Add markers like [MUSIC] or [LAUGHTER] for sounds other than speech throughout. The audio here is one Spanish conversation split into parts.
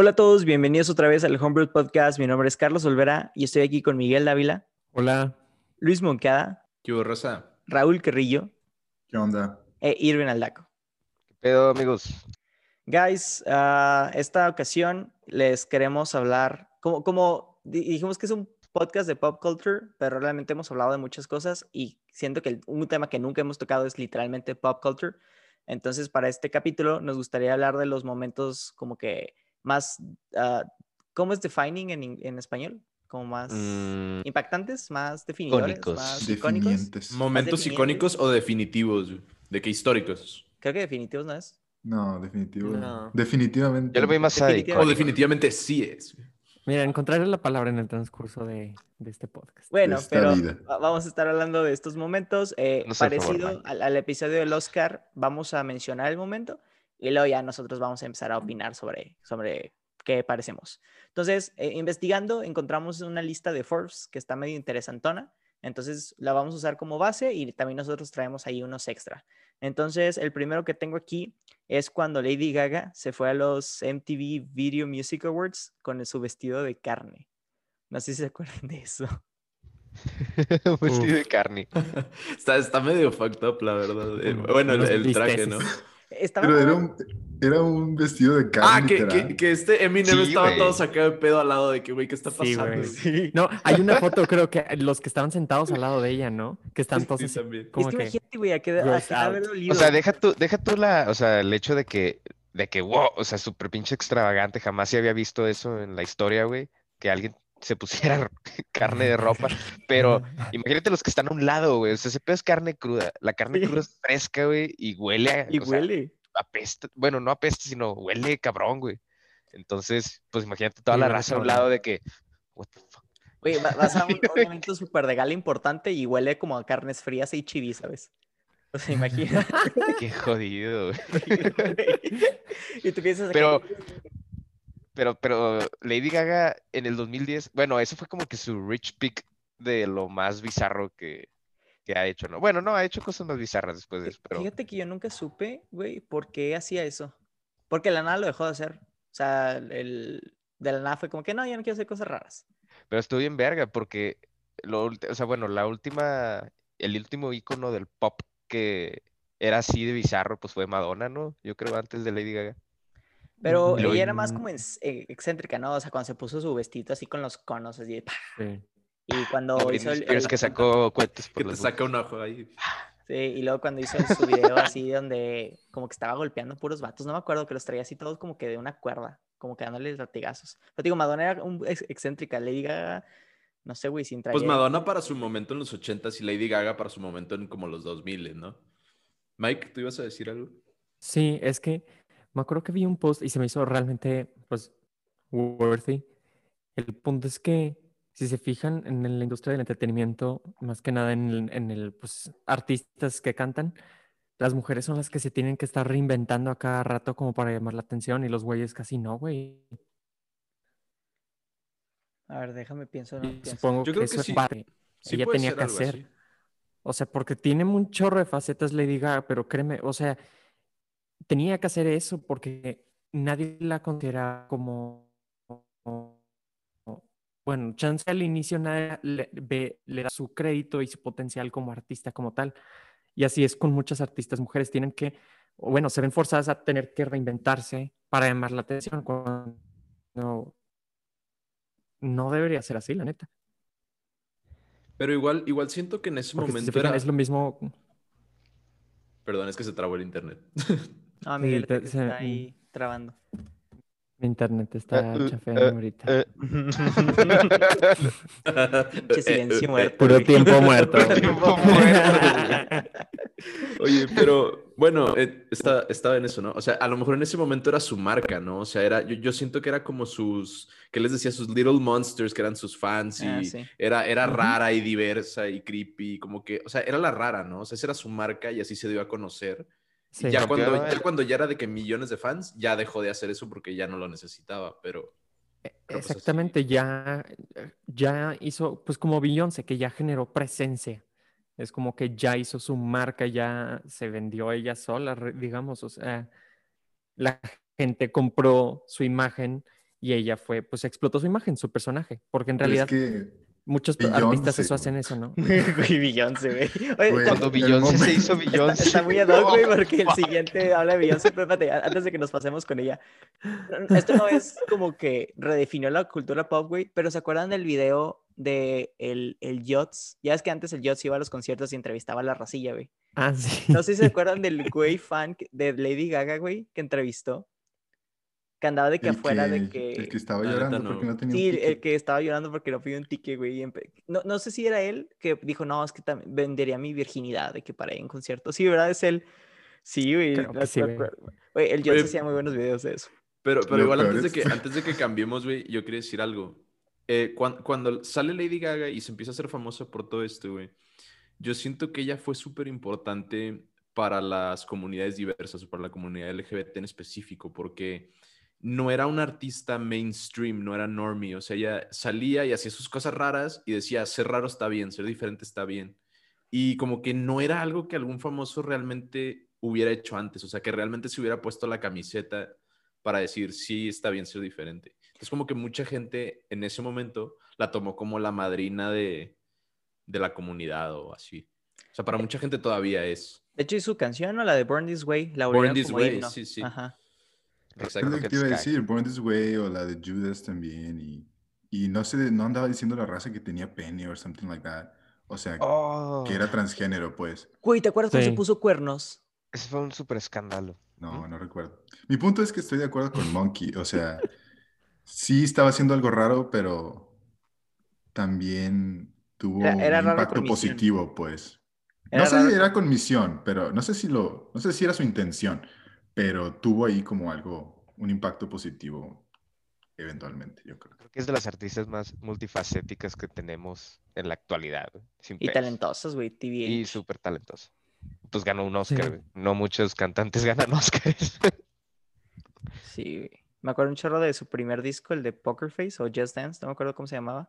Hola a todos, bienvenidos otra vez al Homebrew Podcast. Mi nombre es Carlos Olvera y estoy aquí con Miguel Dávila, Hola. Luis Moncada, ¿Qué hubo, Rosa? Raúl Carrillo ¿Qué onda? e Irvin Aldaco. ¿Qué pedo, amigos? Guys, ah, esta ocasión les queremos hablar, como, como di- dijimos que es un podcast de pop culture, pero realmente hemos hablado de muchas cosas y siento que el- un tema que nunca hemos tocado es literalmente pop culture. Entonces, para este capítulo nos gustaría hablar de los momentos como que más, ah, ¿cómo es defining en, en español? Como más Mm, impactantes, más definidores, icónicos. más icónicos. ¿Momentos definientes. icónicos o definitivos? ¿De qué históricos? Creo que definitivos no es. No, definitivo. No. Definitivamente. yo lo vi más. O definitivamente sí es. Mira, encontraré la palabra en el transcurso de, de este podcast. Bueno, esta pero vida. va- vamos a estar hablando de estos momentos. eh, No sé, favor, parecido Mike. al, al episodio del Oscar, vamos a mencionar el momento y luego ya nosotros vamos a empezar a opinar sobre, sobre qué parecemos. Entonces, eh, investigando, encontramos una lista de Forbes que está medio interesantona. Entonces, la vamos a usar como base y también nosotros traemos ahí unos extra. Entonces, el primero que tengo aquí es cuando Lady Gaga se fue a los MTV Video Music Awards con su vestido de carne. No sé si se acuerdan de eso. Un [LAUGHS] vestido de carne. [LAUGHS] Está, está medio fucked up, la verdad. Bueno, el, el traje, ¿no? Estaba Pero era un, era un vestido de carne. Ah, que, que, que este Eminem Sí, estaba todo sacado de pedo al lado de que, güey, ¿qué está Sí, pasando? güey. No, hay una foto, creo que los que estaban sentados al lado de ella, ¿no? Que están todos Sí, así, también. como es que que... imagínate, güey, a qué a. O sea, deja tú, deja tú la, o sea, el hecho de que, de que, wow, o sea, súper pinche extravagante, jamás se había visto eso en la historia, güey, que alguien se pusiera [LAUGHS] carne de ropa, [LAUGHS] pero imagínate los que están a un lado, güey, o sea, ese pedo es carne cruda, la carne Sí. cruda es fresca, güey, y huele a, y sea, huele. apesta, bueno, no apesta, sino huele cabrón, güey. Entonces, pues imagínate toda Sí, la raza a un lado de que, what the fuck. Güey, vas a [LAUGHS] un, un evento súper de gala importante y huele como a carnes frías y chivis, ¿sabes? O sea, imagina. Qué jodido, güey. y tú piensas. Pero- Pero, pero Lady Gaga en el 2010, bueno, eso fue como que su rich pick de lo más bizarro que, que ha hecho, ¿no? Bueno, no, ha hecho cosas más bizarras después de eso, pero Fíjate que yo nunca supe, güey, por qué hacía eso. Porque la nada lo dejó de hacer. O sea, el, de la nada fue como que no, ya no quiero hacer cosas raras. pero estuvo bien verga porque, lo, o sea, bueno, la última, el último icono del pop que era así de bizarro, pues fue Madonna, ¿no? Yo creo antes de Lady Gaga. Pero Y luego- ella era más como eh, excéntrica, ¿no? O sea, cuando se puso su vestido así con los conos, así. ¡pah! Sí. Y cuando hizo el, Spears el- que [LAUGHS] sacó cohetes por Que te saca un ojo ahí. Sí, y luego cuando hizo su video así donde como que estaba golpeando puros vatos, no me acuerdo que los traía así todos como que de una cuerda, como que dándoles latigazos. Pero digo, Madonna era un ex- excéntrica, Lady Gaga, no sé, güey, sin traer. Pues Madonna para su momento en los 80s y Lady Gaga para su momento en como los 2000, ¿no? Mike, ¿tú ibas a decir algo? Sí, es que me acuerdo que vi un post y se me hizo realmente, pues, worthy. El punto es que, si se fijan en la industria del entretenimiento, más que nada en el, en el, pues, artistas que cantan, las mujeres son las que se tienen que estar reinventando a cada rato como para llamar la atención y los güeyes casi no, güey. A ver, déjame pienso. no pienso. Supongo Yo que creo eso que es sí. parte. Sí Ella tenía que hacer. así. O sea, porque tiene un chorro de facetas Lady Gaga, pero créeme, o sea, tenía que hacer eso porque nadie la considera como, bueno, chance al inicio nadie le, ve- le da su crédito y su potencial como artista como tal. Y así es con muchas artistas mujeres, tienen que, bueno, se ven forzadas a tener que reinventarse para llamar la atención cuando no, no debería ser así, la neta. Pero igual, igual siento que en ese Porque si se momento fijan, era... es lo mismo Perdón, es que se trabó el internet. [LAUGHS] No, Miguel, te- que se- está ahí trabando. Mi internet está uh, chafeando eh, ahorita. [LAUGHS] Pinche silencio [LAUGHS] muerto. Puro tiempo muerto. Tiempo muerto, Oye, pero bueno, eh, está- estaba en eso, ¿no? O sea, a lo mejor en ese momento era su marca, ¿no? O sea, era, yo, yo siento que era como sus, ¿qué les decía? Sus Little Monsters, que eran sus fans y Ah, sí. era, era rara y diversa y creepy, como que, o sea, era la rara, ¿no? O sea, esa era su marca y así se dio a conocer. Sí. ya, cuando, ya cuando ya era de que millones de fans, ya dejó de hacer eso porque ya no lo necesitaba, pero... pero pues Exactamente, ya, ya hizo, pues como Beyoncé, que ya generó presencia. Es como que ya hizo su marca, ya se vendió ella sola, digamos. O sea, la gente compró su imagen y ella fue, pues explotó su imagen, su personaje, porque en realidad es que muchos artistas eso hacen eso, ¿no? [LAUGHS] Güey, Beyoncé, güey. Oye, Güey, tam- Cuando Beyoncé se hizo Está, Beyoncé. está muy ad hoc, güey, porque el siguiente habla de Beyoncé, pero espérate, antes de que nos pasemos con ella. Esto no es como que redefinió la cultura pop, güey, pero ¿se acuerdan del video de el, el Yots? Ya es que antes el Yots iba a los conciertos y entrevistaba a la racilla, güey. Ah, sí. No sé si se acuerdan del güey fan de Lady Gaga, güey, que entrevistó. Que andaba de que el afuera que, de que... el que estaba La llorando no. porque no tenía Sí, un el- ticket. el que estaba llorando porque no pidió un ticket, güey. empe- No, no sé si era él que dijo, no, es que tam- vendería mi virginidad de que para ir a un concierto. Sí, ¿verdad? Es él. Sí, güey. Sí, güey. el Jones hacía muy buenos videos de eso. Pero, pero igual antes de, que, antes de que cambiemos, güey, yo quería decir algo. Eh, cuan- cuando, sale Lady Gaga y se empieza a hacer famosa por todo esto, güey, yo siento que ella fue súper importante para las comunidades diversas o para la comunidad LGBT en específico, porque no era una artista mainstream, no era normie, o sea, ella salía y hacía sus cosas raras y decía, ser raro está bien, ser diferente está bien. Y como que no era algo que algún famoso realmente hubiera hecho antes, o sea, que realmente se hubiera puesto la camiseta para decir, sí, está bien ser diferente. Es como que mucha gente en ese momento la tomó como la madrina de, de la comunidad o así. O sea, para mucha gente todavía es. De hecho, y su canción, ¿no? La de Born This Way, la This como Way, himno. sí, sí. Ajá. Es Exacto. lo que te iba a decir, Born This Way o la de Judas también. Y, y no sé, no andaba diciendo la raza que tenía pene o something like that. O sea, Oh, que era transgénero, pues. Güey, ¿te acuerdas cuando se Sí. puso cuernos? ese fue un súper escándalo. No, no recuerdo. Mi punto es que estoy de acuerdo con Monkey. O sea, sí estaba haciendo algo raro, pero también tuvo Era- era un impacto positivo, pues. Era no sé raro si era con misión, pero no sé si lo, no sé si era su intención, pero tuvo ahí como algo, un impacto positivo eventualmente, yo creo. Creo que es de las artistas más multifacéticas que tenemos en la actualidad. sin Y pedos. talentosos, güey, TV. Y súper talentoso. Pues ganó un Oscar. Sí. güey. No muchos cantantes [LAUGHS] ganan Oscars. Sí, güey. Me acuerdo un chorro de su primer disco, el de Poker Face o Just Dance, no me acuerdo cómo se llamaba.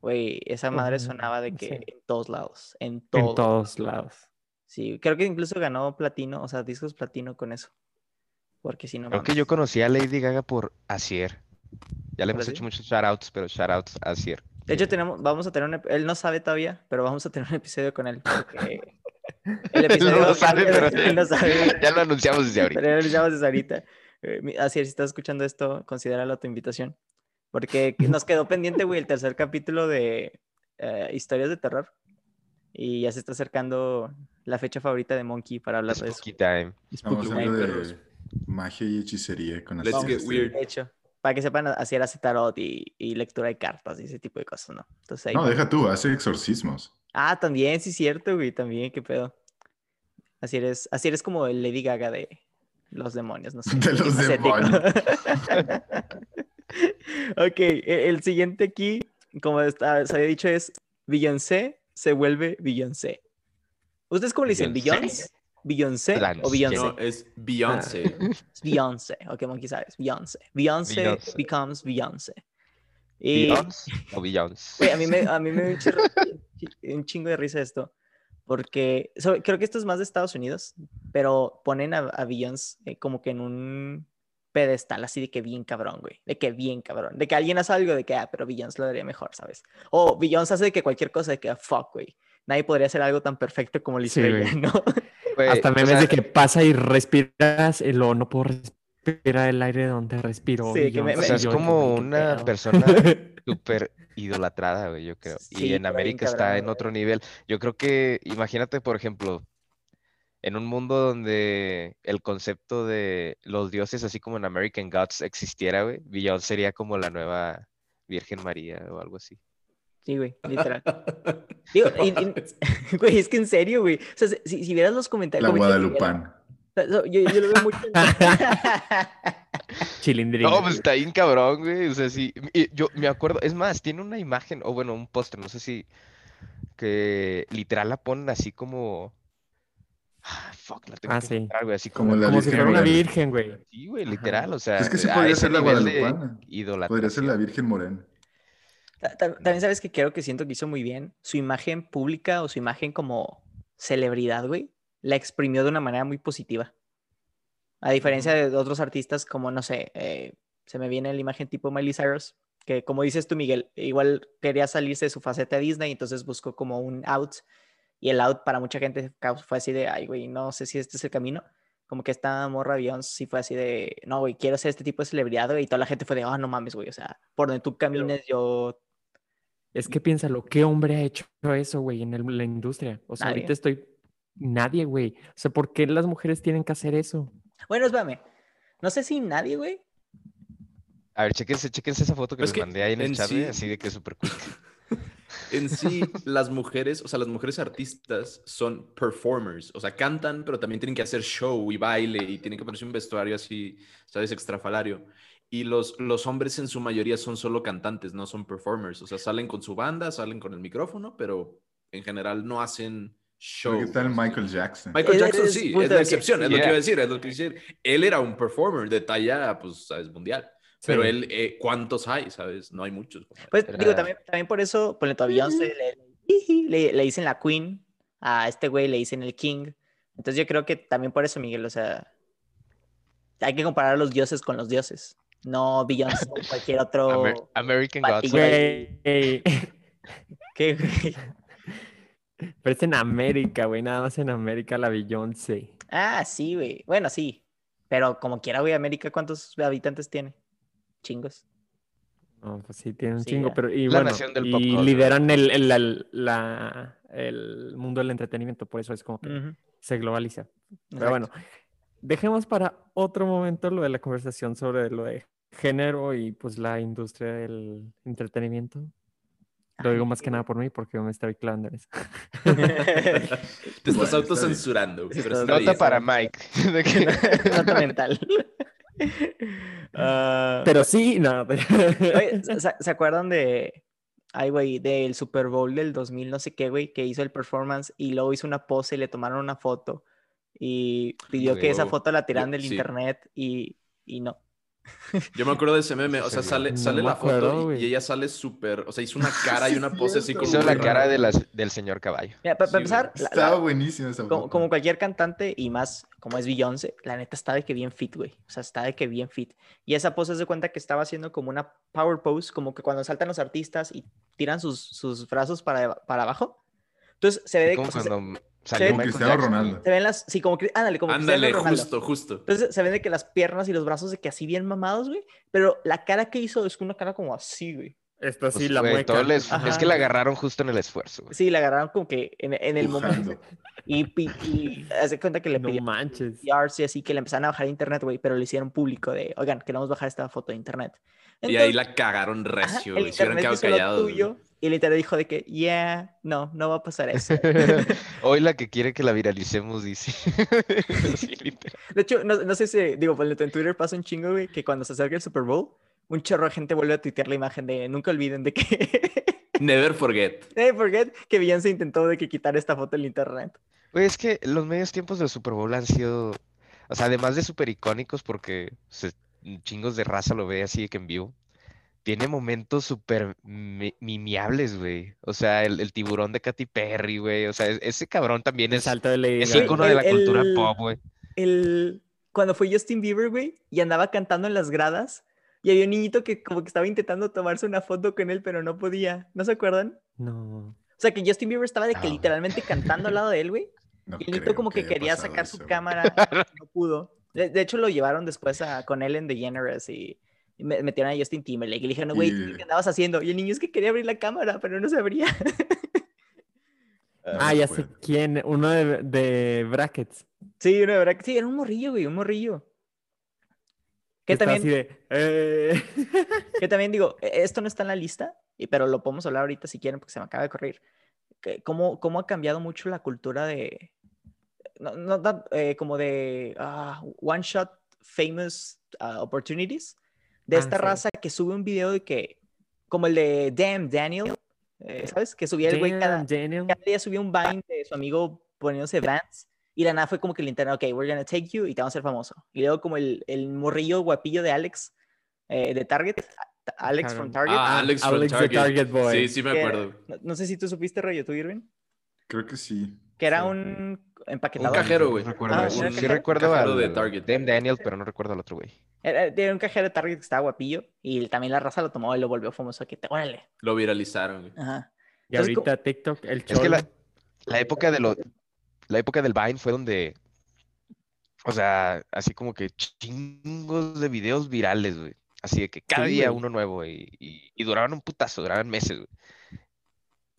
Güey, esa madre sonaba de que sí. en todos lados, en En todos. todos lados. Sí, creo que incluso ganó platino, o sea, discos platino con eso. Porque si no Creo que yo conocí a Lady Gaga por Asier. Ya le ¿Por hemos hecho muchos shoutouts, pero shoutouts a Asier. De hecho, tenemos, vamos a tener un, él no sabe todavía, pero vamos a tener un episodio con él. Porque [LAUGHS] el Él episodio no sabe, pero él no sabe. [LAUGHS] ya lo anunciamos desde ahorita. Pero ya lo anunciamos desde ahorita. Eh, Así es, si estás escuchando esto, considéralo tu invitación. Porque que- nos quedó pendiente, güey, el tercer capítulo de eh, historias de terror. Y ya se está acercando la fecha favorita de Monkey para hablar de eso. Spooky time. Spooky Time. de magia y hechicería con Let's get este- weird. De hecho, para que sepan, así era hacer tarot y, y lectura de cartas y ese tipo de cosas, ¿no? Entonces ahí No, deja tú, hace exorcismos. Ah, también, sí, cierto, güey, también, qué pedo. Así eres, así eres como el Lady Gaga de los demonios, no sé. [LAUGHS] De los demonios. [LAUGHS] ok, e- el siguiente aquí, como está- se había dicho, es Beyoncé se vuelve Beyoncé. ¿Ustedes cómo le dicen? Beyoncé. ¿Beyoncé? ¿Beyoncé o Beyoncé. No, es Beyoncé. Es [LAUGHS] Beyoncé. Ok, Monkey sabes. Beyoncé. Beyoncé Beyoncé. becomes Beyoncé. Y, Beyoncé o Beyoncé. güey, a mí me, a mí me un, chingo de risa esto. Porque so- creo que esto es más de Estados Unidos, pero ponen a, a Beyoncé eh, como que en un pedestal así de que bien cabrón, güey. De que bien cabrón. De que alguien hace algo de que, ah, pero Beyoncé lo haría mejor, ¿sabes? O Beyoncé hace de que cualquier cosa de que, ah, fuck, güey. Nadie podría hacer algo tan perfecto como lo hizo Sí. ¿no? [LAUGHS] Hasta o memes sea, de que pasa y respiras y luego no puedo respirar el aire donde respiro. Sí, yo me- O sea, es yo, como una persona [LAUGHS] súper idolatrada, güey, yo creo. Sí, Y en América está cabrón, en otro nivel. Yo creo que, imagínate, por ejemplo, en un mundo donde el concepto de los dioses, así como en American Gods, existiera, güey, Beyoncé sería como la nueva Virgen María o algo así. Sí, güey, literal. [LAUGHS] Digo, y- y- [LAUGHS] güey, es que en serio, güey. O sea, si, si vieras los comentarios. La Guadalupán. Yo, yo lo veo mucho. [LAUGHS] Chilindrín. No, pues está bien cabrón, güey. O sea, sí. Yo me acuerdo, es más, tiene una imagen, o bueno, un póster, no sé si, que literal la ponen así como. Ah, fuck, la tengo Ah, que sí. encontrar, güey, así Como como. la Como si fuera una virgen, güey. Sí, güey, Ajá. literal, o sea, Es que sí podría ser la Guadalupana. Podría ser la. Virgen Morena. Ta- ta- También sabes que creo que siento que hizo muy bien su imagen pública o su imagen como celebridad, güey. La exprimió de una manera muy positiva. A diferencia de otros artistas como, no sé, eh, se me viene la imagen tipo Miley Cyrus, que como dices tú, Miguel, igual quería salirse de su faceta Disney, entonces buscó como un out, y el out para mucha gente fue así de, ay, güey, no sé si este es el camino. Como que esta morra Beyoncé sí fue así de, no, güey, quiero ser este tipo de celebridad, güey, y toda la gente fue de, ah, no mames, güey, o sea, por donde tú camines, yo Es que piénsalo, ¿qué hombre ha hecho eso, güey, en el- la industria? O sea, Nadie. ahorita estoy... Nadie, güey. O sea, ¿por qué las mujeres tienen que hacer eso? Bueno, espérame. No sé si nadie, güey. A ver, chéquense, chéquense esa foto que Es les que mandé ahí en el en chat, güey, sí- así de que es súper cool. [LAUGHS] En sí, las mujeres, o sea, las mujeres artistas son performers, o sea, cantan, pero también tienen que hacer show y baile y tienen que ponerse un vestuario así, ¿sabes? Extrafalario. Y los, los hombres en su mayoría son solo cantantes, no son performers, o sea, salen con su banda, salen con el micrófono, pero en general no hacen show. ¿Qué tal Michael Jackson? Michael Jackson es sí, es la que- excepción, es lo que iba a decir, es lo que iba a decir. Él era un performer de talla, pues, ¿sabes? Mundial. Pero Sí. él, eh, ¿cuántos hay? ¿Sabes? No hay muchos. Pues digo, Era- también, también por eso, por a Beyoncé le, le, le dicen la Queen, a este güey le dicen el King. Entonces yo creo que también por eso, Miguel, o sea, hay que comparar a los dioses con los dioses. No Beyoncé o cualquier [LAUGHS] otro. Amer- American Gods. Güey. [LAUGHS] ¿Qué, güey? Pero es en América, güey. Nada más en América la Beyoncé. Ah, sí, güey. Bueno, sí. Pero como quiera, güey, América, ¿cuántos habitantes tiene? Chingos. No, pues sí, tiene un Sí, chingo, ya. pero y La bueno, nación del y pop lideran el, el, el- la- el mundo del entretenimiento, por eso es como que se globaliza. Pero exacto. bueno, dejemos para otro momento lo de la conversación sobre lo de género y pues la industria del entretenimiento. Lo digo más que nada por mí porque yo me estoy clavando en eso. [LAUGHS] Te estás Bueno, autocensurando. Sí, pero está está Nota bien. para Mike. [LAUGHS] de que- Nota mental. [LAUGHS] Ah, Pero sí, no. Oye, ¿se, se- se acuerdan de, ay, güey, del Super Bowl del 2000, no sé qué, güey, que hizo el performance y luego hizo una pose y le tomaron una foto y pidió que esa foto la tiraran del sí. internet y, y no. [LAUGHS] Yo me acuerdo de ese meme, o sea, sale, No sale me la foto acuerdo, y- ella sale súper, o sea, hizo una [LAUGHS] cara y una pose así como... Hizo la cara de las, del señor caballo. Mira, para Sí, empezar, la- Estaba buenísima esa como, foto. como cualquier cantante y más como es Beyoncé, la neta está de que bien fit, güey. O sea, está de que bien fit. Y esa pose se cuenta que estaba haciendo como una power pose, como que cuando saltan los artistas y tiran sus, sus brazos para, para abajo. Entonces se ve de Como o sea, se- cuando se salió Michael Cristiano Jackson. Ronaldo. se ven las, sí, como que, ándale, como Cristiano Ándale, Ronaldo. justo, justo. Entonces se ven de que las piernas y los brazos de que así bien mamados, güey. Pero la cara que hizo es una cara como así, güey. Esto Pues, sí, la güey, mueca. el es, que la agarraron justo en el esfuerzo. güey. Sí, la agarraron como que en, en el momento. Pujando. Y, pi- y hace cuenta que le No pidió manches. PRs y así que le empezaron a bajar a internet, güey. Pero le hicieron público de, oigan, queremos bajar esta foto de internet. Y ahí la cagaron ajá, recio, hubieran internet quedado callados. tuyo, y el internet dijo de que, yeah, no, no va a pasar eso. [LAUGHS] Hoy la que quiere que la viralicemos dice. [LAUGHS] Sí, literal. De hecho, no, no sé si, digo, pues, en Twitter pasa un chingo, güey, que cuando se acerca el Super Bowl, un chorro de gente vuelve a tuitear la imagen de, nunca olviden de que, [LAUGHS] Never forget. eh, forget que Beyoncé intentó de que quitar esta foto del internet. Güey, es que los medios tiempos del Super Bowl han sido, o sea, además de súper icónicos porque se- chingos de raza lo ve así de que en vivo, tiene momentos súper mi- mimiables, güey. O sea, el, el tiburón de Katy Perry, güey. O sea, e- ese cabrón también El es, salto de Lady es Gaga. ícono de la El- cultura el- pop, güey. El, cuando fue Justin Bieber, güey, y andaba cantando en las gradas, y había un niñito que como que estaba intentando tomarse una foto con él, pero no podía. ¿No se acuerdan? No. O sea, que Justin Bieber estaba de que literalmente cantando al lado de él, güey. [LAUGHS] No Y el niñito como que quería sacar su cámara, y no pudo. De, de hecho, lo llevaron después a, con Ellen DeGeneres y, y me- metieron a Justin Timberlake. Y le dijeron, güey, Y- ¿qué andabas haciendo? Y el niño es que quería abrir la cámara, pero no se abría. Ah, ya sé quién. Uno de, de brackets. sí, no, de que sí, era un morrillo, güey, un morrillo. Que está también, así de, eh. que también digo, e- esto no está en la lista, y- pero lo podemos hablar ahorita si quieren, porque se me acaba de correr. Que cómo, cómo ha cambiado mucho la cultura de, no, no tan, eh, como de ah, one shot famous ah, opportunities, de Ah, esta sí. raza que sube un video de que, como el de Damn Daniel, eh, ¿sabes? Que subía el güey cada, cada día subía un Vine de su amigo poniéndose Vans. Y la nada fue como que el internet, ok, we're gonna take you y te vamos a hacer famoso. Y luego como el, el morrillo guapillo de Alex, eh, de Target, Alex from Target. Ah, Alex from Alex the Target. Target Boy. Sí, sí me que- acuerdo. no, no sé si tú supiste, rollo, tú, Irving. Creo que sí. que era Sí. un Un empaquetador. cajero, güey. recuerdo Ah, Sí recuerdo Cajero al de Target. Dame Daniel, pero no recuerdo al otro güey. Era, era un cajero de Target que estaba guapillo y también la raza lo tomó y lo volvió famoso. Que te, órale. Lo viralizaron, güey. Ajá. Y Entonces, ahorita TikTok, el Es que cholo. la, la época de lo, la época del Vine fue donde, o sea, así como que chingos de videos virales, güey. Así de que cada Sí, día güey. uno nuevo y, y, y duraban un putazo, duraban meses, güey.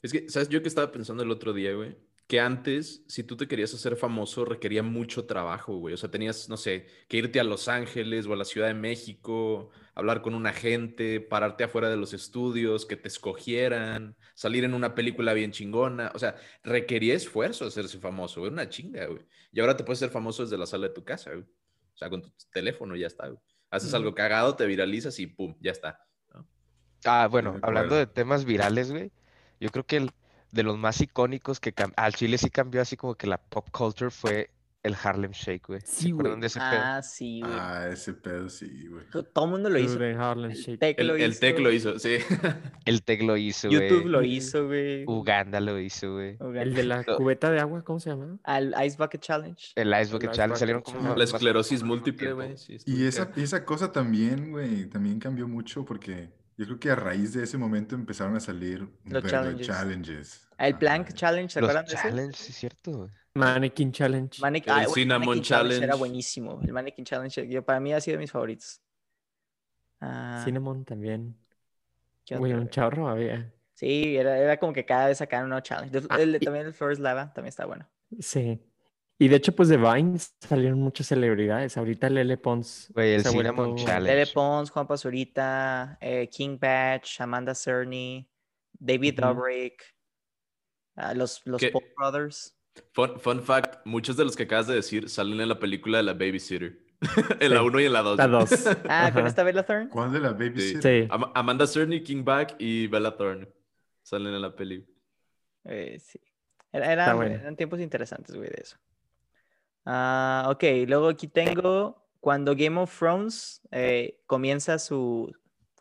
Es que, ¿sabes? Yo que estaba pensando el otro día, güey, que antes, si tú te querías hacer famoso, requería mucho trabajo, güey. O sea, tenías, no sé, que irte a Los Ángeles o a la Ciudad de México, hablar con un agente, pararte afuera de los estudios, que te escogieran, salir en una película bien chingona. O sea, requería esfuerzo hacerse famoso, güey. Una chinga, güey. Y ahora te puedes hacer famoso desde la sala de tu casa, güey. O sea, con tu teléfono ya está, güey. Haces algo cagado, te viralizas y pum, ya está. Ah, bueno, hablando de temas virales, güey, yo creo que el, de los más icónicos que al Chile sí cambió así como que la pop culture fue el Harlem Shake, güey. ¿Se Sí, güey. de ese pedo? Ah, sí, güey. Ah, ese pedo sí, güey. Todo el mundo lo hizo. Harlem El Shake. Tec El, lo tech lo hizo, sí. [LAUGHS] El Tec lo hizo, YouTube güey. lo Sí. hizo, güey. Uganda lo hizo, güey. El de la Lo- cubeta de agua, ¿cómo se llama? Al Ice Bucket Challenge. El Ice Bucket Ice Challenge Bucket salieron como Challenge. La esclerosis múltiple, güey. sí, estuvo Y esa, cagado. y esa cosa también, güey, también cambió mucho porque yo creo que a raíz de ese momento empezaron a salir Los challenges. challenges. El Plank. Challenge, ¿se Los acuerdan de ese? challenges, sí es cierto. Mannequin Challenge. Mannequin- El ah, Cinnamon Mannequin Era Challenge. buenísimo. El Mannequin Challenge, yo, para mí ha sido de mis favoritos. Ah, Cinnamon también. ¿qué Güey, un güey? chorro había. Sí, era, era como que cada vez sacaban un nuevo challenge. El- Ah, el- y- también el First Lava también está bueno. Sí. Y de hecho, pues de Vine salieron muchas celebridades. Ahorita Lele Pons. Güey, el Cinnamon Challenge. Lele Pons, Juan Pazurita, eh, King Batch, Amanda Cerny, David Ujú. Dobrik, ah, los, los ¿Qué? Paul Brothers. Fun, fun fact, muchos de los que acabas de decir salen en la película de la Babysitter. [LAUGHS] en la Sí. 1 y en la 2. La dos. [LAUGHS] Ah, con esta Bella Thorne. ¿Cuál de la babysitter? Sí. Am- Amanda Cerny, King Back y Bella Thorne salen en la peli. Eh, sí. Era- eran, bueno. eran tiempos interesantes, güey, de eso. Ah, ok, luego aquí tengo cuando Game of Thrones eh, comienza su.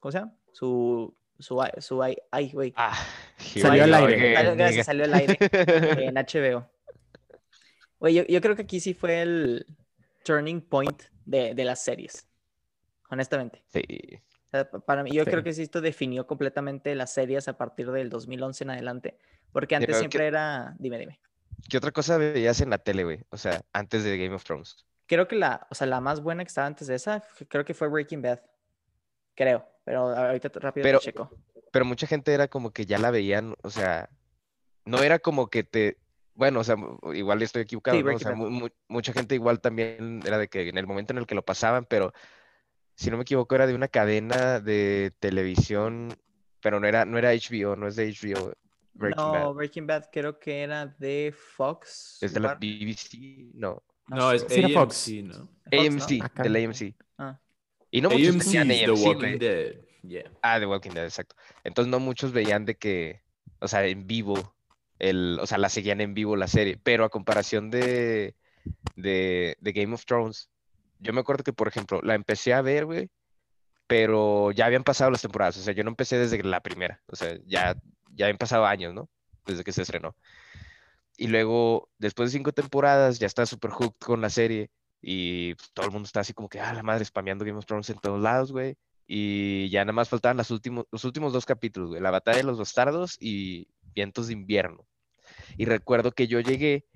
¿Cómo se llama? Su. Su. su ai- ay, güey. Ah, Salió al aire. Salió- gracias, salió al aire [LAUGHS] en HBO. Güey, yo, yo creo que aquí sí fue el turning point de, de las series. Honestamente. Sí. O sea, pa- para mí, yo creo que sí esto definió completamente las series a partir del 2011 en adelante. Porque antes siempre ¿qué- era. Dime, dime. ¿Qué otra cosa veías en la tele, güey? O sea, antes de Game of Thrones. Creo que la, o sea, la más buena que estaba antes de esa, creo que fue Breaking Bad. Creo, pero ahorita rápido Pero- checo. Pero mucha gente era como que ya la veían, o sea, no era como que te, bueno, o sea, igual estoy equivocado, Sí, ¿no? O sea, Bad. mu- mu- mucha gente igual también era de que en el momento en el que lo pasaban, pero si no me equivoco era de una cadena de televisión, pero no era, no era HBO, no es de HBO, Breaking no, Bad. Breaking Bad creo que era de Fox. Es de la BBC, no, No, es. Sí, era AMC, Fox. ¿no? Fox, ¿no? AMC, Acá. de la AMC. Ah. Y no muchos AMC tenían is The Walking. Dead. Yeah. Ah, The Walking Dead, exacto. Entonces no muchos veían de que, o sea, en vivo, el, o sea, la seguían en vivo la serie, pero a comparación de, de, de Game of Thrones, yo me acuerdo que, por ejemplo, la empecé a ver, güey, pero ya habían pasado las temporadas, o sea, yo no empecé desde la primera, o sea, ya, ya habían pasado años, ¿no? Desde que se estrenó. Y luego, después de cinco temporadas, ya está super hooked con la serie y pues, todo el mundo está así como que, ah, la madre, spameando Game of Thrones en todos lados, güey. Y ya nada más faltaban las últimos, los últimos dos capítulos, güey, la batalla de los bastardos y vientos de invierno. Y recuerdo que yo llegué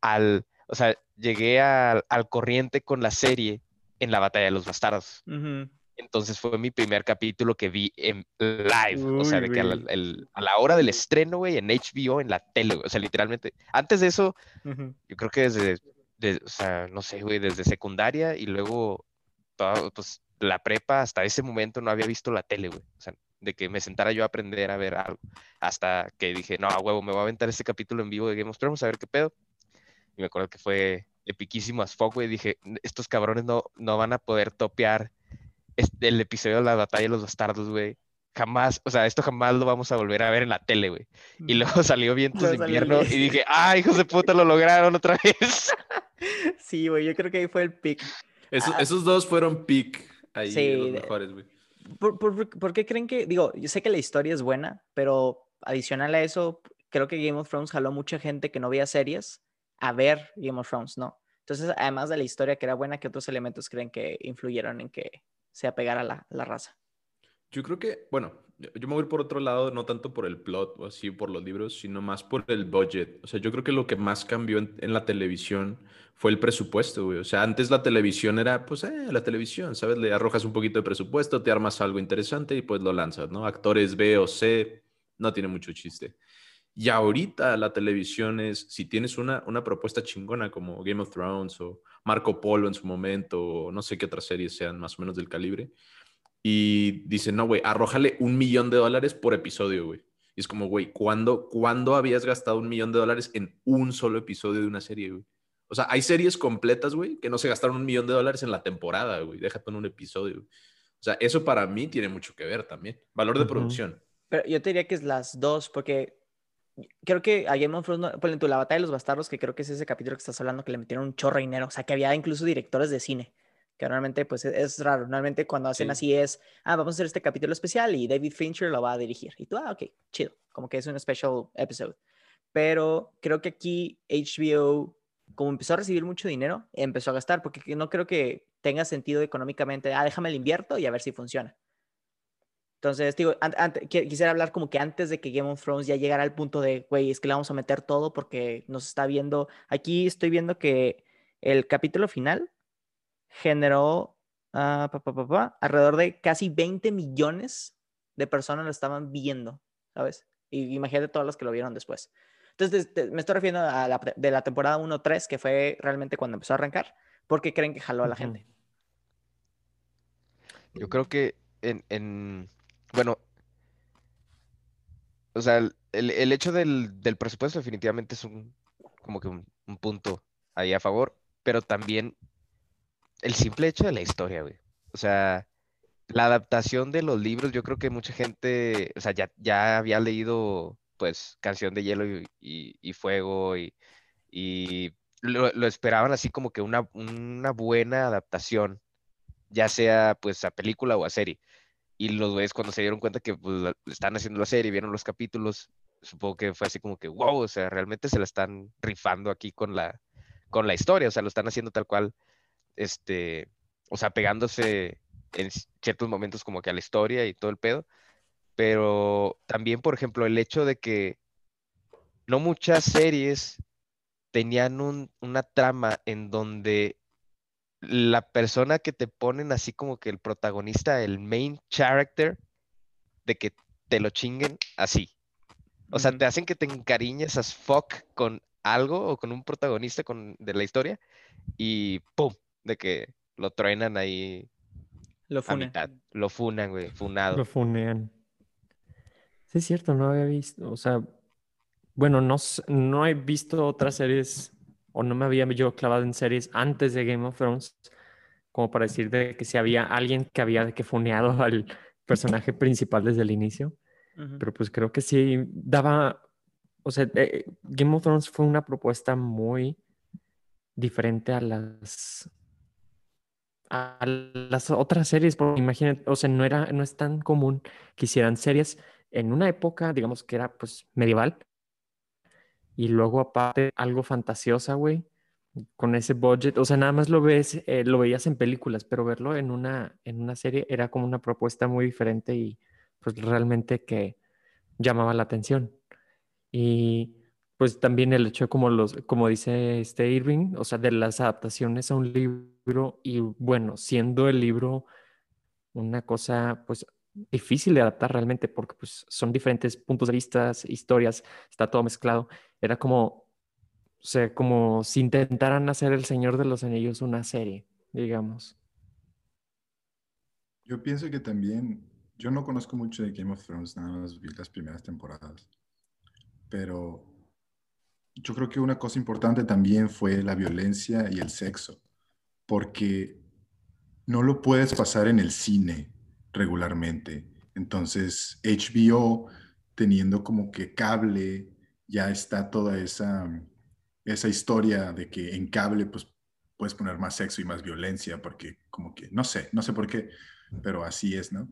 al, o sea, llegué al, al corriente con la serie en la batalla de los bastardos. Ujú. Entonces fue mi primer capítulo que vi en live, o sea, de que a la, güey. el- a la hora del estreno, güey, en HBO, en la tele, güey, o sea, literalmente. Antes de eso, yo creo que desde, de- o sea, no sé, güey, desde secundaria y luego, toda, pues, la prepa, hasta ese momento no había visto la tele, güey. O sea, de que me sentara yo a aprender a ver algo. Hasta que dije, no, a huevo, me voy a aventar este capítulo en vivo de Game of Thrones, a ver qué pedo. Y me acuerdo que fue epiquísimo as fuck, güey. Dije, estos cabrones no, no van a poder topear este- el episodio de la batalla de los bastardos, güey. Jamás, o sea, esto jamás lo vamos a volver a ver en la tele, güey. Y luego salió Vientos de Invierno y dije, ah, hijos de puta, lo lograron otra vez. [LAUGHS] Sí, güey, yo creo que ahí fue el pick. Esos, Ah. esos dos fueron peak ahí, Sí, los mejores, güey. ¿Por, por, por qué creen que, digo, yo sé que la historia es buena, pero adicional a eso, creo que Game of Thrones jaló a mucha gente que no veía series a ver Game of Thrones, ¿no? Entonces, además de la historia que era buena, ¿qué otros elementos creen que influyeron en que se apegara la, la raza? Yo creo que, bueno, yo me voy por otro lado, no tanto por el plot o así, por los libros, sino más por el budget. O sea, yo creo que lo que más cambió en, en la televisión fue el presupuesto, güey. O sea, antes la televisión era, pues, eh, la televisión, ¿sabes? Le arrojas un poquito de presupuesto, te armas algo interesante y pues lo lanzas, ¿no? Actores B o C, no tiene mucho chiste. Y ahorita la televisión es, si tienes una, una propuesta chingona como Game of Thrones o Marco Polo en su momento, o no sé qué otras series sean más o menos del calibre, y dicen, no, güey, arrójale un millón de dólares por episodio, güey. Y es como, güey, ¿cuándo, ¿cuándo habías gastado un millón de dólares en un solo episodio de una serie, güey? O sea, hay series completas, güey, que no se gastaron un millón de dólares en la temporada, güey. Déjate en un episodio. O sea, eso para mí tiene mucho que ver también. Valor de producción. Pero yo te diría que es las dos, porque creo que a Game of Thrones, por ejemplo, la batalla de los bastardos, que creo que es ese capítulo que estás hablando, que le metieron un chorro de dinero. O sea, que había incluso directores de cine que normalmente pues e-, es, raro. Normalmente cuando hacen así es, ah, vamos a hacer este capítulo especial y David Fincher lo va a dirigir. Y tú, ah, ok, chido, como que es un special episode. Pero creo que aquí HBO, como empezó a recibir mucho dinero, empezó a gastar, porque no creo que tenga sentido económicamente, ah, déjame el invierto y a ver si funciona. Entonces, digo, quisiera hablar como que antes de que Game of Thrones ya llegara al punto de, güey, es que le vamos a meter todo porque nos está viendo. Aquí estoy viendo que el capítulo final generó ah, alrededor de casi 20 millones de personas lo estaban viendo, ¿sabes? Y imagínate todas las que lo vieron después. Entonces, me estoy refiriendo a la, de la temporada 1-3, que fue realmente cuando empezó a arrancar, porque creen que jaló a la gente. Yo creo que en, bueno, o sea, el, hecho del, presupuesto definitivamente es un, como que un, un punto ahí a favor, pero también el simple hecho de la historia, güey. O sea, la adaptación de los libros, yo creo que mucha gente, o sea, ya, ya había leído, pues, Canción de Hielo y, Fuego y, lo, esperaban así como que una, buena adaptación, ya sea, pues, a película o a serie. Y los güeyes cuando se dieron cuenta que pues, están haciendo la serie, vieron los capítulos, supongo que fue así como que, wow, o sea, realmente se la están rifando aquí con la, con la historia, o sea, lo están haciendo tal cual este, o sea, pegándose en ciertos momentos como que a la historia y todo el pedo, pero también, por ejemplo, el hecho de que no muchas series tenían una trama en donde la persona que te ponen así como que el protagonista, el main character, de que te lo chinguen así. O sea, te hacen que te encariñes as fuck con algo o con un protagonista con, de la historia y ¡pum! de que lo truenan ahí. Lo funan. Lo funan, güey, funado. Lo funean. Sí, es cierto, no había visto, o sea, bueno, no, no he visto otras series, o no me había yo clavado en series antes de Game of Thrones, como para decir de que si había alguien que había de que funeado [LAUGHS] al personaje principal desde el inicio. Pero pues creo que sí daba, o sea, eh, Game of Thrones fue una propuesta muy diferente a las a las otras series, porque imagínate, o sea, no era, no es tan común que hicieran series en una época, digamos que era pues medieval, y luego aparte algo fantasiosa, güey, con ese budget, o sea, nada más lo ves, eh, lo veías en películas, pero verlo en una, en una serie era como una propuesta muy diferente y pues realmente que llamaba la atención. Y pues también el hecho, como, los, como dice este Irving, o sea, de las adaptaciones a un libro y bueno, siendo el libro una cosa pues difícil de adaptar realmente porque pues son diferentes puntos de vista, historias, está todo mezclado. Era como, o sea, como si intentaran hacer El Señor de los Anillos una serie, digamos. Yo pienso que también, yo no conozco mucho de Game of Thrones, nada más vi las primeras temporadas, pero yo creo que una cosa importante también fue la violencia y el sexo, porque no lo puedes pasar en el cine regularmente. Entonces, HBO, teniendo como que cable, ya está toda esa, esa historia de que en cable pues puedes poner más sexo y más violencia, porque como que, no sé, no sé por qué, pero así es, ¿no?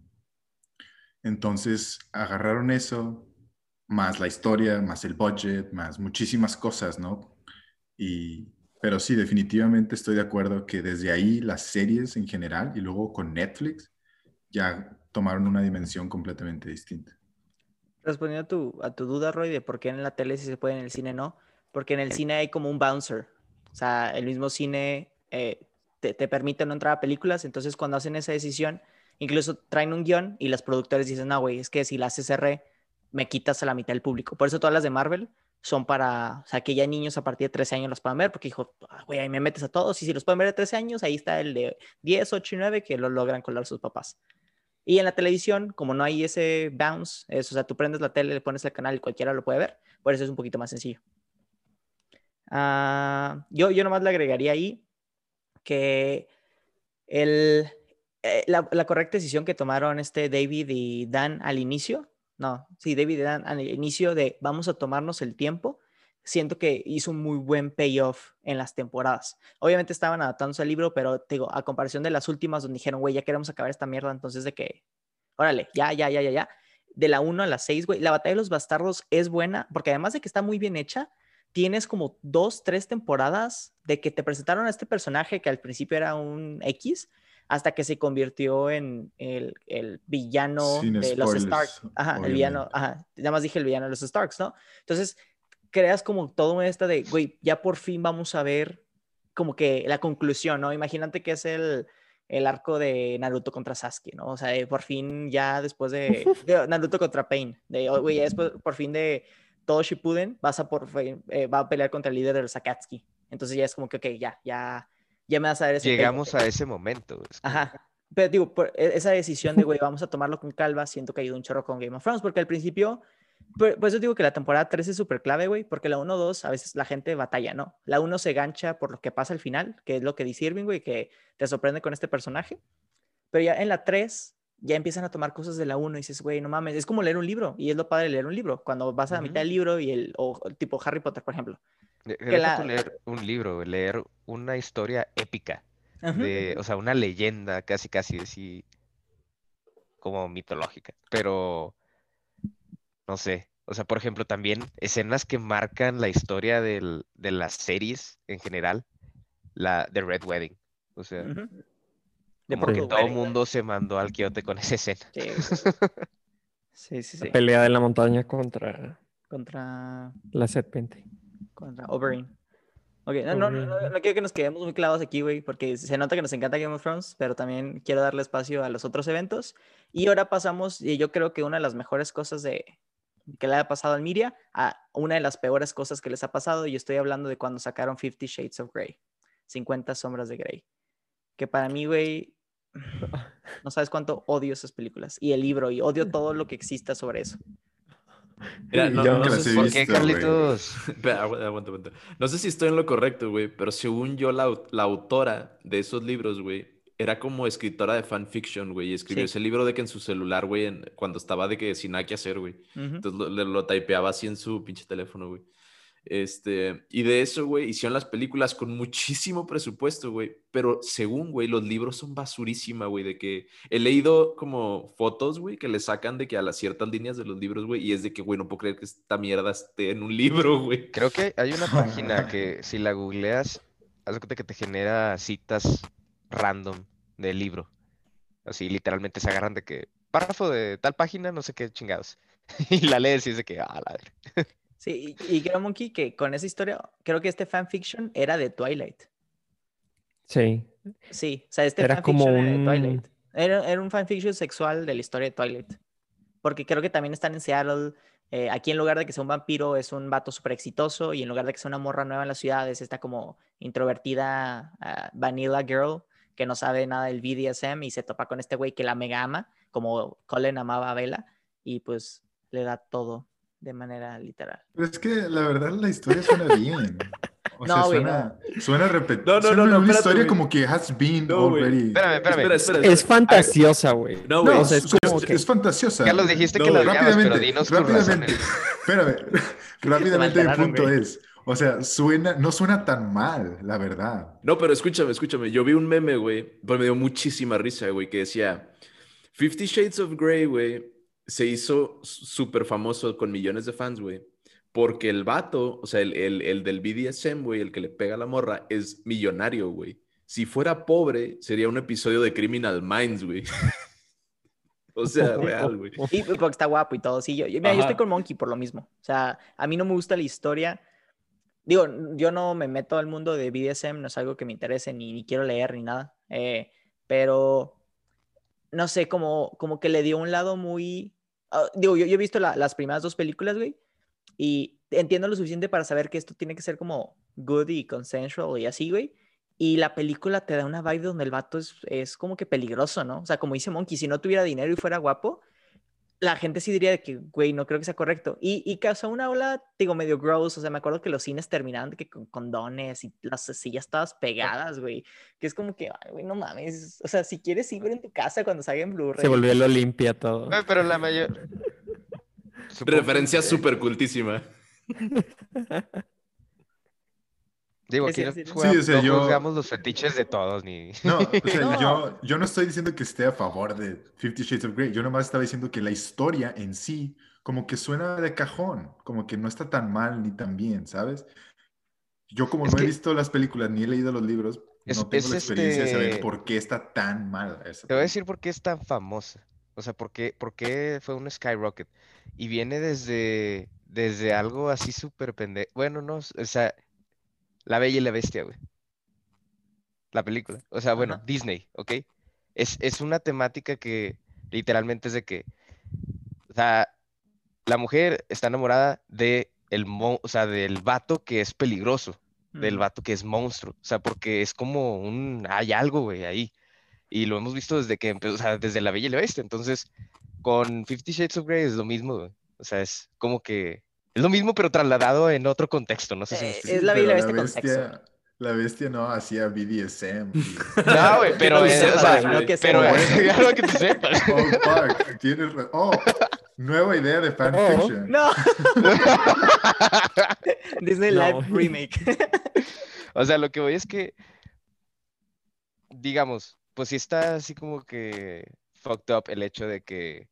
Entonces, agarraron eso, más la historia, más el budget, más muchísimas cosas, ¿no? Y, pero sí, definitivamente estoy de acuerdo que desde ahí las series en general y luego con Netflix ya tomaron una dimensión completamente distinta. Respondiendo a tu, a tu duda, Roy, de por qué en la tele sí se puede, en el cine no, porque en el cine hay como un bouncer. O sea, el mismo cine eh, te, te permite no entrar a películas, entonces cuando hacen esa decisión, incluso traen un guion y los productores dicen, no, güey, es que si la haces me quitas a la mitad del público. Por eso todas las de Marvel son para, o sea, que ya niños a partir de 13 años los puedan ver, porque dijo, "Ah, güey, ahí me metes a todos, y si los pueden ver de 13 años, ahí está el de 10, 8 y 9 que lo logran colar sus papás. Y en la televisión, como no hay ese bounce, es, o sea, tú prendes la tele, le pones el canal y cualquiera lo puede ver, por eso es un poquito más sencillo. Ah, yo, yo nomás le agregaría ahí que el, eh, la, la correcta decisión que tomaron este David y Dan al inicio, no, sí, David y Dan al inicio de vamos a tomarnos el tiempo, siento que hizo un muy buen payoff en las temporadas. Obviamente estaban adaptándose al libro, pero te digo, a comparación de las últimas donde dijeron, güey, ya queremos acabar esta mierda, entonces de que, órale, ya, ya, ya, ya, ya. De la 1 a la 6, güey, la batalla de los bastardos es buena, porque además de que está muy bien hecha, tienes como dos, tres temporadas de que te presentaron a este personaje que al principio era un X, hasta que se convirtió en el, el villano Sin de los spoilers, Stark. Ajá, el villano, ajá, nada más dije el villano de los Starks, ¿no? Entonces, creas como todo esto de, güey, ya por fin vamos a ver como que la conclusión, ¿no? Imagínate que es el, el arco de Naruto contra Sasuke, ¿no? O sea, de por fin ya después de, [LAUGHS] de Naruto contra Pain, de, oh, güey, ya después por fin de todo Shippuden, vas a por eh, va a pelear contra el líder de los Akatsuki. Entonces ya es como que, ok, ya, ya, ya me vas a dar ese Llegamos payoff. a ese momento. es como- Ajá. Pero digo, por e- esa decisión de, güey, vamos a tomarlo con calma, siento que ayudó un chorro con Game of Thrones, porque al principio, por, por eso digo que la temporada 3 es súper clave, güey, porque la 1, 2, a veces la gente batalla, ¿no? La 1 se gancha por lo que pasa al final, que es lo que dice Irving, güey, que te sorprende con este personaje. Pero ya en la 3 ya empiezan a tomar cosas de la 1 y dices, güey, no mames, es como leer un libro, y es lo padre de leer un libro, cuando vas a la mitad del libro y el, o tipo Harry Potter, por ejemplo. De- que la- leer un libro, leer una historia épica. De, o sea, una leyenda casi, casi así como mitológica, pero no sé, o sea, por ejemplo, también escenas que marcan la historia del- de las series en general, la de Red Wedding, o sea. De que Purple todo el mundo se mandó al quiote con esa escena. Sí, [LAUGHS] sí. sí. La pelea de la montaña contra Contra la serpiente. Contra Oberyn. Ok, no, no, no, no- quiero que nos quedemos muy clavados aquí, güey, porque se nota que nos encanta Game of Thrones, pero también quiero darle espacio a los otros eventos. Y ahora pasamos, y yo creo que una de las mejores cosas de que le ha pasado al Miria, a una de las peores cosas que les ha pasado, y estoy hablando de cuando sacaron Fifty Shades of Grey, 50 sombras de Grey. Que para mí, güey, [LAUGHS] no sabes cuánto odio esas películas, y el libro, y odio todo lo que exista sobre eso. Mira, [LAUGHS] no, yo no sé ¿Por qué. Carlitos? [LAUGHS] Espera, aguanta, aguanta. No sé si estoy en lo correcto, güey, pero según yo, la, au- la autora de esos libros, güey, era como escritora de fanfiction, güey, y escribió Sí. ese libro de que en su celular, güey, en- cuando estaba de que sin nada que hacer, güey. Entonces lo, le- lo typeaba así en su pinche teléfono, güey. Este, y de eso, güey, hicieron las películas con muchísimo presupuesto, güey. Pero según, güey, los libros son basurísima, güey. De que he leído como fotos, güey, que le sacan de que a las ciertas líneas de los libros, güey. Y es de que, güey, no puedo creer que esta mierda esté en un libro, güey. Creo que hay una página [LAUGHS] que si la googleas, haz cuenta que te genera citas random del libro. Así literalmente se agarran de que párrafo de tal página, no sé qué chingados. [LAUGHS] Y la lees y es de que, ah, la ver. [LAUGHS] Sí, y, y creo, Monkey, que con esa historia, creo que este fanfiction era de Twilight. Sí. Sí, o sea, este Era como fanfiction era de un- Twilight. Era, era un fanfiction sexual de la historia de Twilight. Porque creo que también están en Seattle. eh, aquí en lugar de que sea un vampiro, es un vato súper exitoso. Y en lugar de que sea una morra nueva en la ciudad, es esta como introvertida ah, vanilla girl que no sabe nada del BDSM y se topa con este güey que la mega ama, como Colin amaba a Bella. Y pues le da todo de manera literal. Pero es que la verdad la historia suena bien. O [LAUGHS] sea, No, güey, suena, suena repetido. No, no, suena no, no, una espérate, historia güey. como que has been No, already. Espérame, espérame. Espera, espera, Es espera. fantasiosa, güey. No, No, güey. o sea, es es, como es- que- es fantasiosa. Carlos, dijiste No, que la odiabas, pero rápidamente, dinos rápidamente. Espérame, [LAUGHS] [LAUGHS] rápidamente mi punto güey. es, o sea, suena, no suena tan mal, la verdad. No, pero escúchame, escúchame. Yo vi un meme, güey, pues me dio muchísima risa, güey, que decía, Fifty Shades of Grey, güey, se hizo súper famoso con millones de fans, güey, Porque el vato, o sea, el, el, el del BDSM, güey, el que le pega a la morra, es millonario, güey. Si fuera pobre, sería un episodio de Criminal Minds, güey. [LAUGHS] o sea, real, güey. Y porque está guapo y todo. Sí, yo, yo, mira, yo estoy con Monkey por lo mismo. O sea, a mí no me gusta la historia. Digo, yo no me meto al mundo de BDSM, no es algo que me interese, ni, ni quiero leer ni nada. Eh, pero no sé, como, como que le dio un lado muy. Ah, digo, yo, he visto la- las primeras dos películas, güey, y entiendo lo suficiente para saber que esto tiene que ser como good y consensual y así, güey. Y la película te da una vibe donde el vato es, es como que peligroso, ¿no? O sea, como dice Monkey, si no tuviera dinero y fuera guapo, la gente sí diría de que, güey, no creo que sea correcto. Y, y causó una ola, digo, medio gross. O sea, me acuerdo que los cines terminaban de que con condones y las sillas todas pegadas, güey. Que es como que, ay, güey, no mames. O sea, si quieres ir en tu casa cuando salga en Blu-ray. Se volvió el Olimpia todo. Pero la mayor. Referencia súper cultísima. [LAUGHS] Digo, aquí no, jugamos- Sí, o sea, no yo- juzgamos los fetiches de todos, ni. [LAUGHS] No, o sea, No. Yo, yo no estoy diciendo que esté a favor de Fifty Shades of Grey. Yo nomás estaba diciendo que la historia en sí, como que suena de cajón, como que no está tan mal ni tan bien, ¿sabes? Yo como Es no he que- visto las películas ni he leído los libros, Es- no tengo es la experiencia de saber este- por qué está tan mal esa Te voy a decir por qué es tan famosa. O sea, por qué, por qué fue un skyrocket. Y viene desde, desde algo así súper pendejo. Bueno, no, o sea, La Bella y la Bestia, güey. La película. O sea, bueno, Ajá. Disney, ¿ok? Es, es una temática que literalmente es de que, o sea, la mujer está enamorada de el mo- o sea, del vato que es peligroso del vato que es monstruo. O sea, porque es como un. Hay algo, güey, ahí. Y lo hemos visto desde que empezó, o sea, desde La Bella y la Bestia. Entonces, con Fifty Shades of Grey es lo mismo, güey. O sea, es como que. Es lo mismo, pero trasladado en otro contexto. No sé si me Eh, explico. es la Bella y la Pero Bestia con sexo. la bestia no hacía BDSM. [LAUGHS] y- No, güey, pero. o sea, no que pero. sepas. claro que tú sepas. [LAUGHS] Oh, fuck, tienes ra- Oh, nueva idea de fanfiction. No. [LAUGHS] Disney No, Live. Remake. O sea, lo que voy es que, digamos, pues sí está así como que fucked up el hecho de que,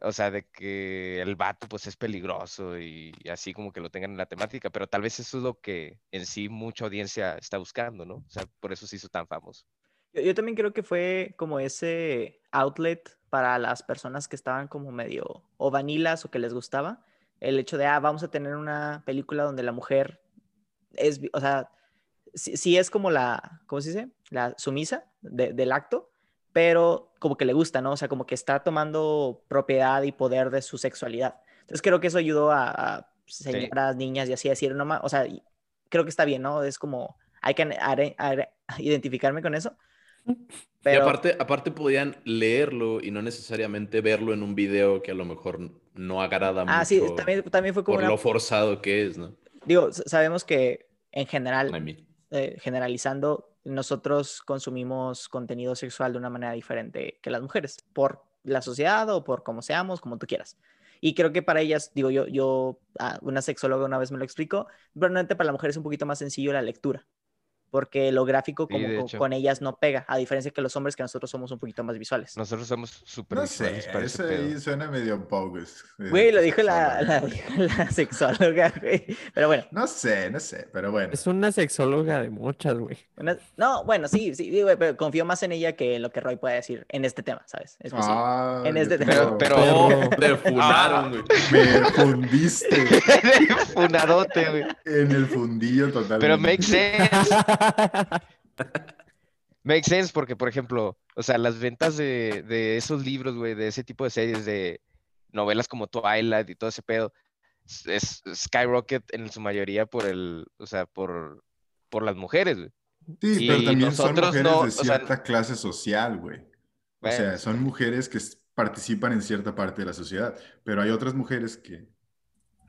o sea, de que el vato pues es peligroso y así como que lo tengan en la temática, pero tal vez eso es lo que en sí mucha audiencia está buscando, ¿no? O sea, por eso se hizo tan famoso. Yo, yo también creo que fue como ese outlet para las personas que estaban como medio o vanilas o que les gustaba. El hecho de, ah, vamos a tener una película donde la mujer es, o sea, sí es como la, ¿cómo se dice? La sumisa de- del acto, pero como que le gusta, ¿no? O sea, como que está tomando propiedad y poder de su sexualidad. Entonces creo que eso ayudó a, a señoras, niñas y así a decir, no ma- o sea, creo que está bien, ¿no? Es como, hay que [LAUGHS] identificarme con eso. Pero, Y aparte, aparte podían leerlo y no necesariamente verlo en un video que a lo mejor no agrada ah, mucho sí, también, también fue como por una, lo forzado que es, ¿no? digo, sabemos que en general, I mean, eh, generalizando, nosotros consumimos contenido sexual de una manera diferente que las mujeres, por la sociedad o por cómo seamos, como tú quieras. Y creo que para ellas, digo, yo, yo, ah, una sexóloga una vez me lo explicó, probablemente para la mujer es un poquito más sencillo la lectura, porque lo gráfico Sí, como hecho. con ellas no pega, a diferencia que los hombres que nosotros somos un poquito más visuales. Nosotros somos súper No visuales sé, para ese eso ahí pedo. suena medio bogus. Güey, lo dijo la, la, sexóloga. [LAUGHS] la sexóloga, güey. Pero bueno, No sé, no sé, pero bueno. Es una sexóloga de muchas, güey. una- no, bueno, sí, sí, sí, güey, pero confío más en ella que en lo que Roy puede decir en este tema, ¿sabes? Específico. Ah, en este tengo- Pero- pero- [LAUGHS] funaron, güey. Me fundiste [LAUGHS] Funadote, güey. en el fundillo totalmente. Pero makes sense. Make sense porque, por ejemplo, o sea, las ventas de, de esos libros, güey, de ese tipo de series, de novelas como Twilight y todo ese pedo, es, es skyrocket en su mayoría por el, o sea, por, por las mujeres, güey. Sí, y pero también son mujeres no, de o sea, cierta clase social, güey. O sea, son mujeres que participan en cierta parte de la sociedad, pero hay otras mujeres que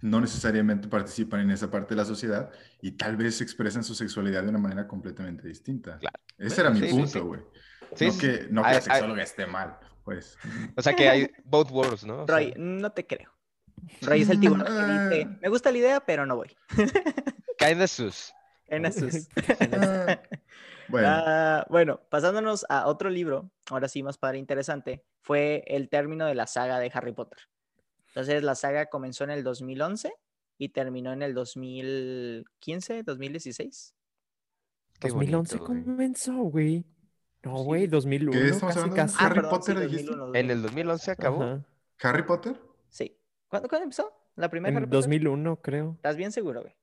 no necesariamente participan en esa parte de la sociedad y tal vez expresan su sexualidad de una manera completamente distinta. Claro. Ese era mi Sí, punto, güey. Sí, no sí, que, no que Hay- la sexóloga esté mal, pues. O sea, que hay both worlds, ¿no? O sea, Roy, no te creo. Roy es el tiburón que dice, me gusta la idea, pero no voy. [LAUGHS] kinda sus. En esos. Ah, [LAUGHS] bueno, Ah, bueno, pasándonos a otro libro, ahora sí más padre interesante, fue el término de la saga de Harry Potter. Entonces la saga comenzó en el 2011 y terminó en el 2015, 2016. Qué 2011 bonito, comenzó, güey. No, Sí. güey, 2001. ¿Qué estamos casi, hablando? casi. Harry perdón, Potter, sí, dijiste. 2001, En el 2001. 2011 acabó. Ajá. ¿Harry Potter? Sí. ¿Cuándo, cuándo empezó? ¿La primera Harry En Potter? 2001, creo. ¿Estás bien seguro, güey?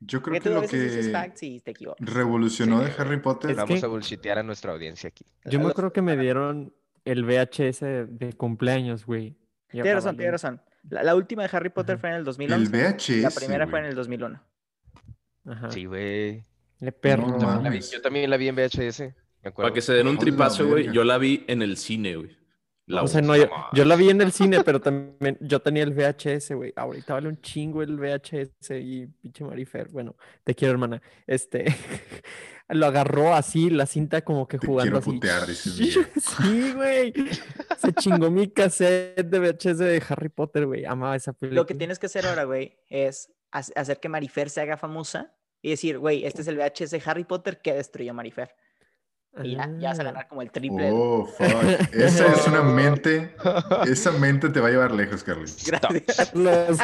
Yo creo que lo que te revolucionó Sí, de Harry. Potter Es Vamos que- a bullshitear a nuestra audiencia aquí. Yo me acuerdo que me dieron el VHS de cumpleaños, güey. Tienes razón, tienes razón. La, la última de Harry Potter Ajá. fue en el el 2011. VHS. la primera fue en el 2001. Ajá. Sí, güey. Le perro. No vi-. Yo también la vi en VHS. Me acuerdo. Para que se den un tripazo, güey. Yo la vi en el cine, güey. La O sea, uno. no, yo la vi en el cine, pero también yo tenía el VHS, güey. Ahorita vale un chingo el VHS y pinche Marifer. Bueno, te quiero, hermana. Este, [LAUGHS] lo agarró así, la cinta como que Te jugando así. putear. [LAUGHS] Sí, güey. Se chingó mi cassette de VHS de Harry Potter, güey. Amaba esa película. Lo que tienes que hacer ahora, güey, es ha- hacer que Marifer se haga famosa y decir, güey, este es el VHS de Harry Potter que destruyó a Marifer. Y ya, ya vas a ganar como el triple. Oh, fuck. Esa es una [LAUGHS] mente. Esa mente te va a llevar lejos, Carlos. [LAUGHS] Gracias. Los-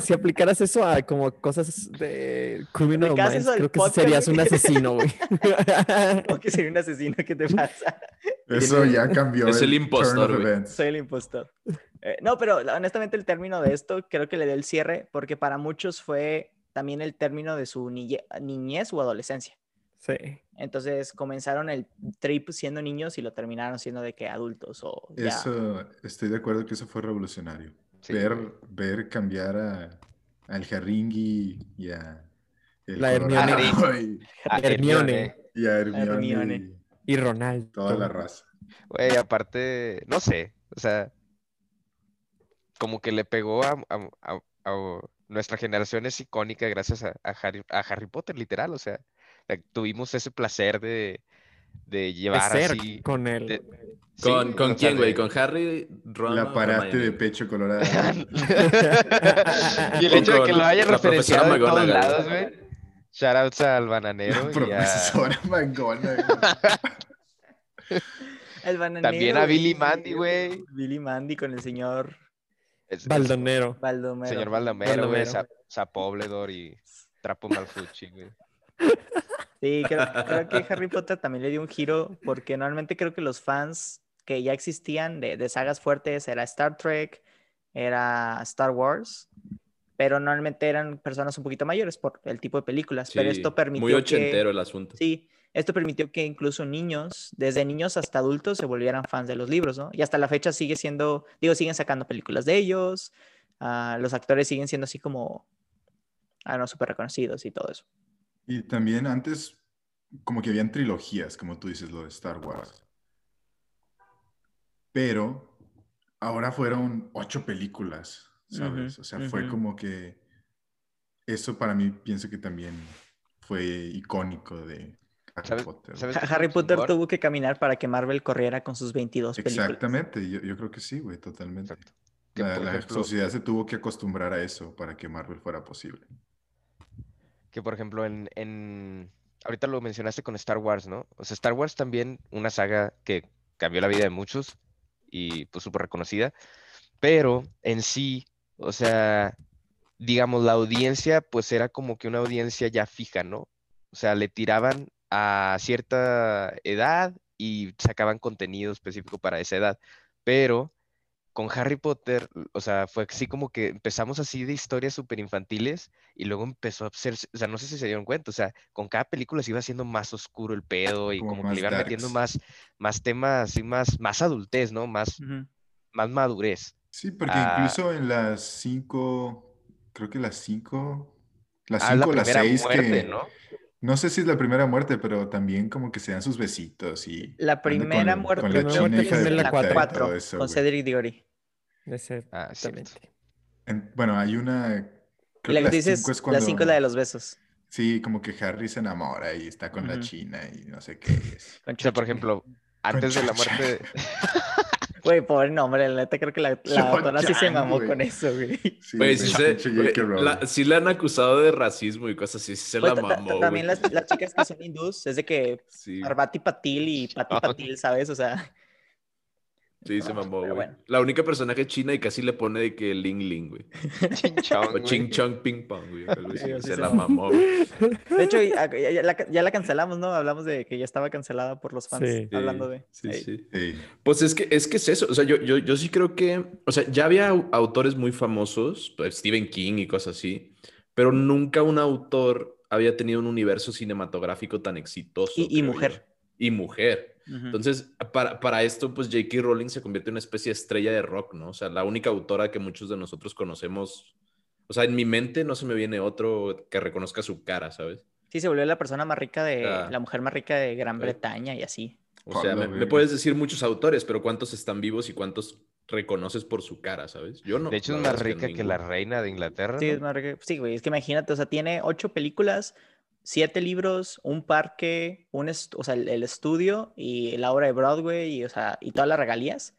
si aplicaras eso a como cosas de Criminal Minds, creo que serías un asesino, güey. [LAUGHS] O que sería un asesino, ¿qué te pasa? Eso ya cambió. Es el impostor. Soy el impostor. Eh, no, pero honestamente el término de esto creo que le dio el cierre porque para muchos fue también el término de su niñe- niñez o adolescencia. Sí. Entonces comenzaron el trip siendo niños y lo terminaron siendo de que adultos o ya. Eso, estoy de acuerdo que eso fue revolucionario. Sí, ver, ver cambiar a, al Harringui y a. el La Hermione. [LAUGHS] Y, Ah, Hermione. y a Hermione. Hermione. y Y Ronaldo. toda la raza. Güey, aparte, no sé, o sea, como que le pegó a, a- a- a- nuestra generación es icónica gracias a, a Harry, a Harry Potter, literal, o sea, tuvimos ese placer de, de De llevar ser así. con él. de- ¿Con, sí, con quién, güey? de- ¿Con Harry, Ron La Hermione? de pecho colorado. [LAUGHS] y el hecho de que lo hayan referenciado en todos lados, güey. Shoutouts al bananero La y a- profesora McGonagall. [LAUGHS] El bananero, también a güey, Billy Mandy, güey. Billy Mandy con el señor Es- Baldonero. Baldomero. Señor Baldomero, güey, Baldomero. Sa- Sapobledor y Trapo Malfucci, güey. [LAUGHS] Sí, creo, creo que Harry [LAUGHS] Potter también le dio un giro porque normalmente creo que los fans que ya existían de, de sagas fuertes era Star Trek, era Star Wars, pero normalmente eran personas un poquito mayores por el tipo de películas, pero Sí, esto permitió Muy que- ochentero el asunto. Sí, esto permitió que incluso niños, desde niños hasta adultos, se volvieran fans de los libros, ¿no? Y hasta la fecha sigue siendo, digo, siguen sacando películas de ellos, ah, los actores siguen siendo así como, ah, no, súper reconocidos y todo eso. Y también antes, como que habían trilogías, como tú dices, lo de Star Wars. Pero ahora fueron ocho películas, ¿sabes? O sea, fue como que eso para mí pienso que también fue icónico de Harry ¿Sabes- Potter. sabes Harry Potter tuvo que caminar para que Marvel corriera con sus 22 películas. Exactamente, yo, yo creo que sí, güey, totalmente. La, por la ejemplo- sociedad se tuvo que acostumbrar a eso para que Marvel fuera posible. Que por ejemplo en, en- ahorita lo mencionaste con Star Wars, ¿no? O sea, Star Wars también una saga que cambió la vida de muchos y pues súper reconocida, pero en sí, o sea, digamos, la audiencia pues era como que una audiencia ya fija, ¿no? O sea, le tiraban a cierta edad y sacaban contenido específico para esa edad, pero con Harry Potter, o sea, fue así como que empezamos así de historias súper infantiles y luego empezó a ser, o sea, no sé si se dieron cuenta, o sea, con cada película se iba haciendo más oscuro el pedo y Como como, que le iban metiendo más, más temas, así más, más adultez, ¿no? Más, más madurez. Sí, porque Ah. incluso en las cinco, creo que las cinco, las Ah, la cinco o las seis muerte, que, ¿no? No sé si es la primera muerte, pero también como que se dan sus besitos y La primera con- muerte con la primera muerte de la puta cuatro. y cuatro, todo eso, con güey. Cedric Diggory. Ah. Exactamente. En- bueno, hay una, Y creo la que dices, cinco es la 5 es la de los besos. Sí, como que Harry se enamora y está con la china y no sé qué es. O sea, por ejemplo, antes de la muerte, [LAUGHS] Güey, pobre nombre, la neta creo que la, la autora sí se mamó güey. con eso, güey. Sí, Güey, sí, se-. Rowling. la- sí le han acusado de racismo y cosas así. Sí se Pues, la ta- ta- mamó, güey. también las, las chicas que son hindús, es de que Sí. Parvati Patil y Pati. [LAUGHS] Patil, ¿sabes? O sea, Sí, se No, mamó, güey. bueno. La única personaje china y casi le pone de que Ling Ling, güey. Ching chong, [LAUGHS] O. Ching Chong Ping Pong, güey. Sí, se se la mamó, güey. De hecho, ya, ya- la, ya la cancelamos, ¿no? Hablamos de que ya estaba cancelada por los fans. Sí. Hablando de. Sí, sí. Sí. Pues es que, es que es eso. O sea, yo, yo, yo sí creo que. O sea, ya había au- autores muy famosos, pues, Stephen King y cosas así, pero nunca un autor había tenido un universo cinematográfico tan exitoso. Y- y creo yo. mujer. Y mujer. Entonces, para, para esto, pues J.K. Rowling se convierte en una especie de estrella de rock, ¿no? O sea, la única autora que muchos de nosotros conocemos. O sea, en mi mente no se me viene otro que reconozca su cara, ¿sabes? Sí, se volvió la persona más rica de. Ah. La mujer más rica de Gran Sí. Bretaña y así. O sea, me, puedes decir muchos autores, pero ¿cuántos están vivos y cuántos reconoces por su cara, ¿sabes? Yo no. De hecho, es más rica que la reina de Inglaterra. Sí, ¿no? es más rica- Sí, güey, es que imagínate, o sea, tiene ocho películas, siete libros, un parque, un o sea, el, el estudio y la obra de Broadway y, o sea, y todas las regalías.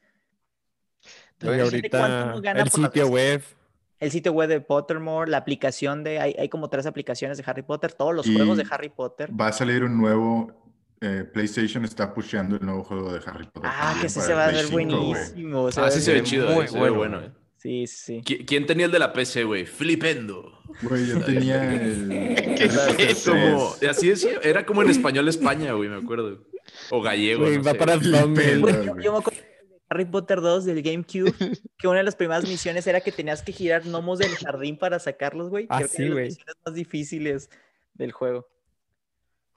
¿cuánto ahorita gana el sitio web. El sitio web de Pottermore, la aplicación de, hay, hay como tres aplicaciones de Harry Potter, todos los juegos de Harry Potter. Va a salir un nuevo. eh, PlayStation está pusheando el nuevo juego de Harry Potter. Ah, que sí se va a ver 5, güey. buenísimo. se Ah, sí se ve chido, muy eh, bueno. bueno, eh. Sí, sí. ¿Qui- ¿Quién tenía el de la PC, güey? Flipendo. Güey, yo [LAUGHS] tenía el. [LAUGHS] ¿Qué es eso? Como, así decía, era como en español España, güey, me acuerdo. O gallego, Güey, no va sé, para güey. Güey, Güey, yo, yo me acuerdo de Harry Potter 2 del GameCube, que una de las primeras misiones era que tenías que girar gnomos del jardín para sacarlos, güey. Ah, Creo que sí, eran las güey. misiones más difíciles del juego.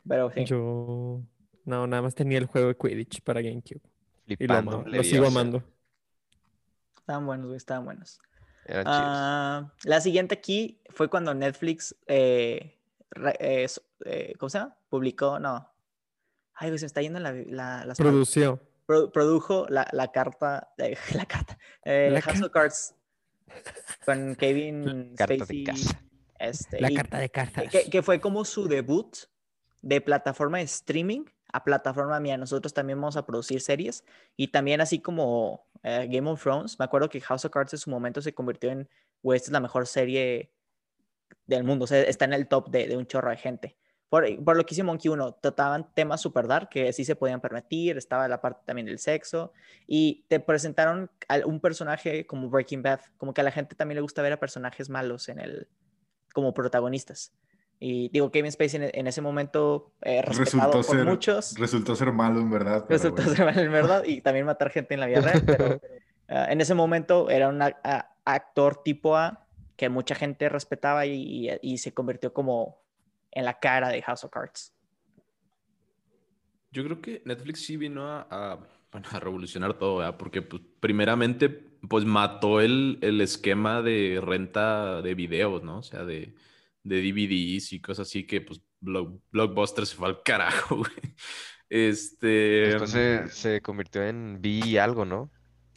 Pero sí. Yo. No, nada más tenía el juego de Quidditch para GameCube. Y lo, Flipando, amaba, lo sigo amando. Estaban buenos, güey, estaban buenos. Ah, la siguiente aquí fue cuando Netflix, eh, re- eh, eh, ¿cómo se llama? Publicó, no. Ay, güey, se me está yendo la, la, las. Produció. Pro- produjo la, la carta, eh, [LAUGHS] la carta, eh, La House of Cards con [LAUGHS] Kevin Carta de Spacey. Este, La y carta de cartas. que, que fue como su debut de plataforma de streaming a plataforma mía. Nosotros también vamos a producir series y también así como eh, Game of Thrones. Me acuerdo que House of Cards en su momento se convirtió en, güey, esta es la mejor serie del mundo. O sea, está en el top de, un chorro de gente. Por, lo que hizo Monkey 1, trataban temas super dark que sí se podían permitir, estaba la parte también del sexo, y te presentaron un personaje como Breaking Bad, como que a la gente también le gusta ver a personajes malos en el, como protagonistas. Y digo, Kevin Spacey en, en ese momento eh, respetado Resultó por ser, muchos, resultó ser malo en verdad. resultó bueno. ser mal en verdad, y también matar gente en la vida real, pero [LAUGHS] ah, en ese momento era un actor tipo A que mucha gente respetaba y, y- y se convirtió como en la cara de House of Cards. Yo creo que Netflix sí vino a, a, bueno, a revolucionar todo, ¿verdad? Porque pues, primeramente pues mató el, el esquema de renta de videos, ¿no? O sea, de, de DVDs y cosas así que pues Block- Blockbuster se fue al carajo, [LAUGHS] güey. Este... Después se, se convirtió en B algo, ¿no?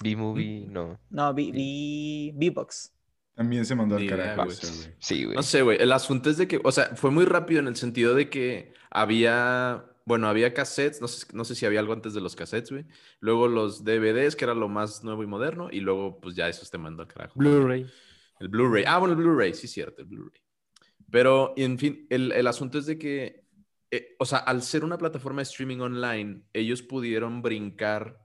B-movie, no. No, vi V-Bucks. También se mandó al carajo. güey. Sí, güey. No sé, güey. El asunto es de que, o sea, fue muy rápido en el sentido de que había, bueno, había cassettes, no sé, no sé si había algo antes de los cassettes, güey. Luego los DVDs, que era lo más nuevo y moderno, y luego, pues ya eso te mandó al carajo. Blu-ray. El Blu-ray. Ah, bueno, el Blu-ray, sí, cierto, el Blu-ray. Pero, en fin, el, el asunto es de que, eh, o sea, al ser una plataforma de streaming online, ellos pudieron brincar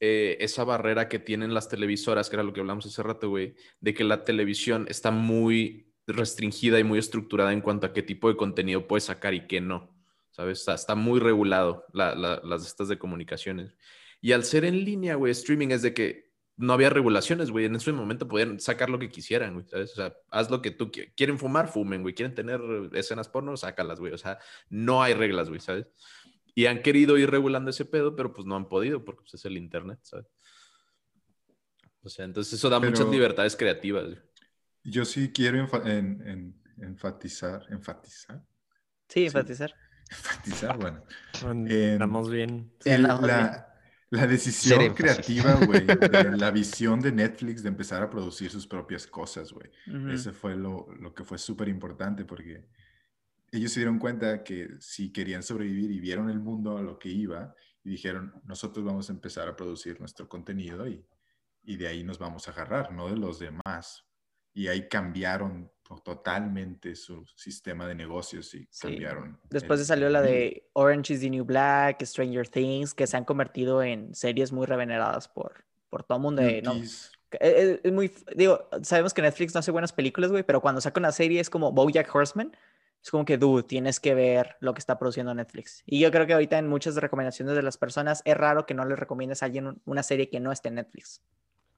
eh, esa barrera que tienen las televisoras, que era lo que hablamos hace rato, güey, de que la televisión está muy restringida y muy estructurada en cuanto a qué tipo de contenido puede sacar y qué no. ¿Sabes? Sea, está muy regulado la- la- las estas de comunicaciones. Y al ser en línea, güey, streaming es de que no había regulaciones, güey. En ese momento podían sacar lo que quisieran, güey, ¿sabes? O sea, haz lo que tú quieras. Quieren fumar, fumen, güey. Quieren tener escenas porno, sácalas, güey. O sea, no hay reglas, güey, ¿sabes? Y han querido ir regulando ese pedo, pero pues no han podido porque pues, es el internet, ¿sabes? O sea, entonces eso da muchas libertades creativas. güey. Yo sí quiero enfa- en- en- enfatizar, enfatizar, Sí, Sí. enfatizar. [LAUGHS] enfatizar, bueno. Andamos bien. Sí, andamos bien. La, decisión creativa, güey, de [LAUGHS] la visión de Netflix de empezar a producir sus propias cosas, güey. Ese fue lo, lo que fue súper importante porque ellos se dieron cuenta que si querían sobrevivir y vieron el mundo a lo que iba y dijeron, nosotros vamos a empezar a producir nuestro contenido y, y de ahí nos vamos a agarrar, no de los demás. Y ahí cambiaron totalmente su sistema de negocios y Sí. cambiaron. Después el- de salió la de Orange is the New Black, Stranger Things, que se han convertido en series muy reveneradas por, por todo el mundo. de, no, Yuki's. es, es muy, digo, sabemos que Netflix no hace buenas películas, güey, pero cuando saca una serie es como BoJack Horseman, es como que, dude, tienes que ver lo que está produciendo Netflix. Y yo creo que ahorita en muchas recomendaciones de las personas es raro que no le recomiendes a alguien un- una serie que no esté en Netflix.